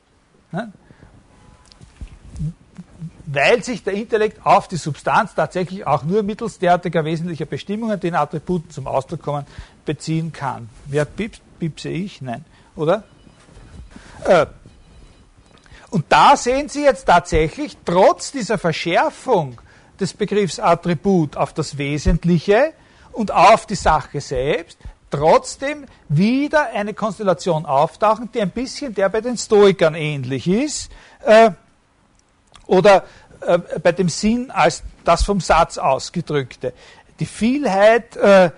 weil sich der Intellekt auf die Substanz tatsächlich auch nur mittels derartiger wesentlicher Bestimmungen, die in Attributen zum Ausdruck kommen, beziehen kann. Wer piepst? Piepse ich? Nein. Oder? Äh, und da sehen Sie jetzt tatsächlich, trotz dieser Verschärfung des Begriffs Attribut auf das Wesentliche und auf die Sache selbst, trotzdem wieder eine Konstellation auftauchen, die ein bisschen der bei den Stoikern ähnlich ist. Äh, oder äh, bei dem Sinn als das vom Satz ausgedrückte. Die Vielheit, äh,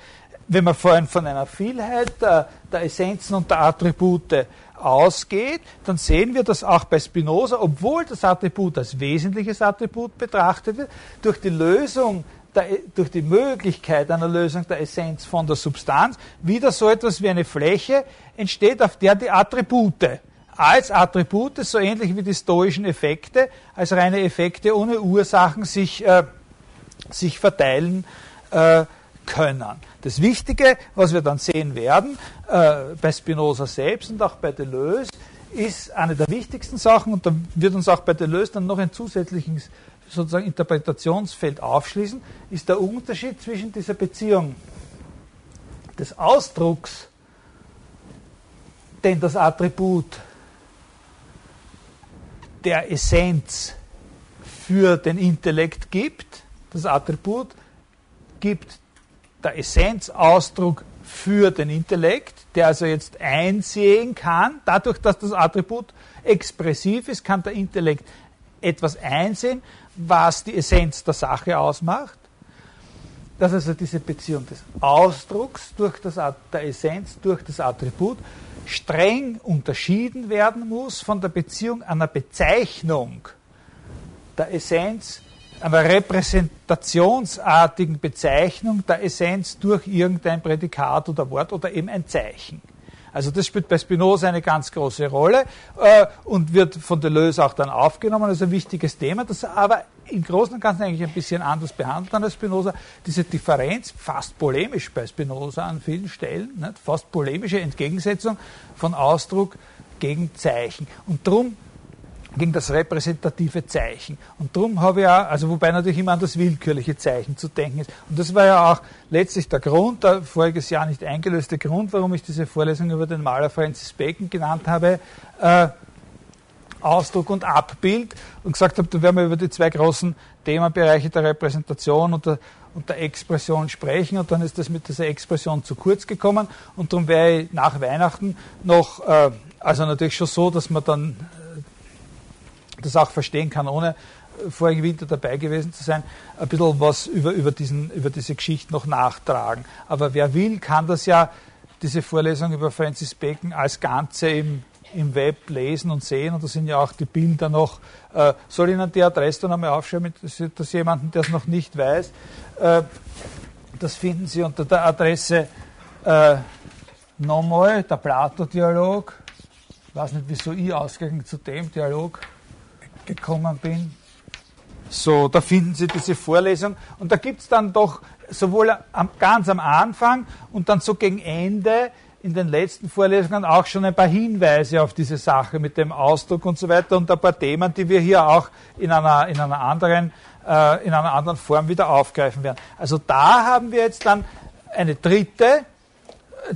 wenn man vorhin von einer Vielheit der, der Essenzen und der Attribute ausgeht, dann sehen wir das auch bei Spinoza, obwohl das Attribut als wesentliches Attribut betrachtet wird, durch die Lösung der, durch die Möglichkeit einer Lösung der Essenz von der Substanz wieder so etwas wie eine Fläche entsteht, auf der die Attribute als Attribute, so ähnlich wie die stoischen Effekte, als reine Effekte ohne Ursachen sich, äh, sich verteilen äh, können. Das Wichtige, was wir dann sehen werden, äh, bei Spinoza selbst und auch bei Deleuze, ist eine der wichtigsten Sachen, und da wird uns auch bei Deleuze dann noch ein zusätzliches sozusagen Interpretationsfeld aufschließen, ist der Unterschied zwischen dieser Beziehung des Ausdrucks, den das Attribut der Essenz für den Intellekt gibt. Das Attribut gibt der Essenz Ausdruck für den Intellekt, der also jetzt einsehen kann. Dadurch, dass das Attribut expressiv ist, kann der Intellekt etwas einsehen, was die Essenz der Sache ausmacht. Dass also diese Beziehung des Ausdrucks durch das, der Essenz durch das Attribut streng unterschieden werden muss von der Beziehung einer Bezeichnung der Essenz, einer repräsentationsartigen Bezeichnung der Essenz durch irgendein Prädikat oder Wort oder eben ein Zeichen. Also das spielt bei Spinoza eine ganz große Rolle äh, und wird von Deleuze auch dann aufgenommen als ein wichtiges Thema, das aber im Großen und Ganzen eigentlich ein bisschen anders behandelt als Spinoza. Diese Differenz, fast polemisch bei Spinoza an vielen Stellen, nicht? fast polemische Entgegensetzung von Ausdruck gegen Zeichen. Und darum gegen das repräsentative Zeichen. Und darum habe ich auch, also wobei natürlich immer an das willkürliche Zeichen zu denken ist. Und das war ja auch letztlich der Grund, der voriges Jahr nicht eingelöste Grund, warum ich diese Vorlesung über den Maler Francis Bacon genannt habe, äh, Ausdruck und Abbild und gesagt habe, da werden wir über die zwei großen Themenbereiche der Repräsentation und der, und der Expression sprechen und dann ist das mit dieser Expression zu kurz gekommen und darum wäre ich nach Weihnachten noch, äh, also natürlich schon so, dass man dann das auch verstehen kann, ohne vorigen Winter dabei gewesen zu sein, ein bisschen was über, über, diesen, über diese Geschichte noch nachtragen. Aber wer will, kann das ja, diese Vorlesung über Francis Bacon als Ganze im, im Web lesen und sehen. Und da sind ja auch die Bilder noch. Äh, soll Ihnen die Adresse dann einmal aufschreiben, dass, dass jemanden, der es noch nicht weiß, äh, das finden Sie unter der Adresse äh, nochmal, der Plato-Dialog. Ich weiß nicht, wieso ich ausgerechnet zu dem Dialog gekommen bin. So, da finden Sie diese Vorlesung und da gibt es dann doch sowohl am, ganz am Anfang und dann so gegen Ende in den letzten Vorlesungen auch schon ein paar Hinweise auf diese Sache mit dem Ausdruck und so weiter und ein paar Themen, die wir hier auch in einer, in einer, anderen, äh, in einer anderen Form wieder aufgreifen werden. Also da haben wir jetzt dann eine dritte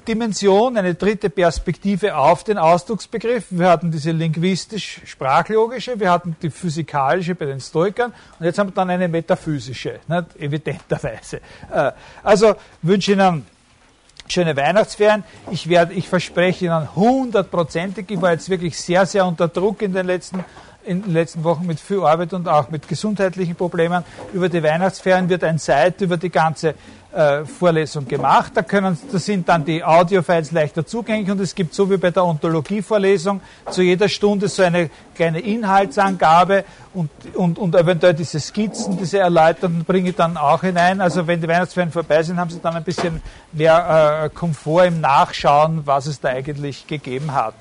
Dimension, eine dritte Perspektive auf den Ausdrucksbegriff. Wir hatten diese linguistisch-sprachlogische, wir hatten die physikalische bei den Stoikern und jetzt haben wir dann eine metaphysische, nicht? evidenterweise. Äh, also wünsche Ihnen schöne Weihnachtsferien. Ich, werde, ich verspreche Ihnen hundertprozentig, ich war jetzt wirklich sehr, sehr unter Druck in den letzten in den letzten Wochen mit viel Arbeit und auch mit gesundheitlichen Problemen. Über die Weihnachtsferien wird ein Site über die ganze äh, Vorlesung gemacht. Da, können, da sind dann die Audiofiles leichter zugänglich und es gibt so wie bei der Ontologie-Vorlesung zu jeder Stunde so eine kleine Inhaltsangabe und, und, und eventuell diese Skizzen, diese Erläuterungen bringe ich dann auch hinein. Also wenn die Weihnachtsferien vorbei sind, haben Sie dann ein bisschen mehr äh, Komfort im Nachschauen, was es da eigentlich gegeben hat.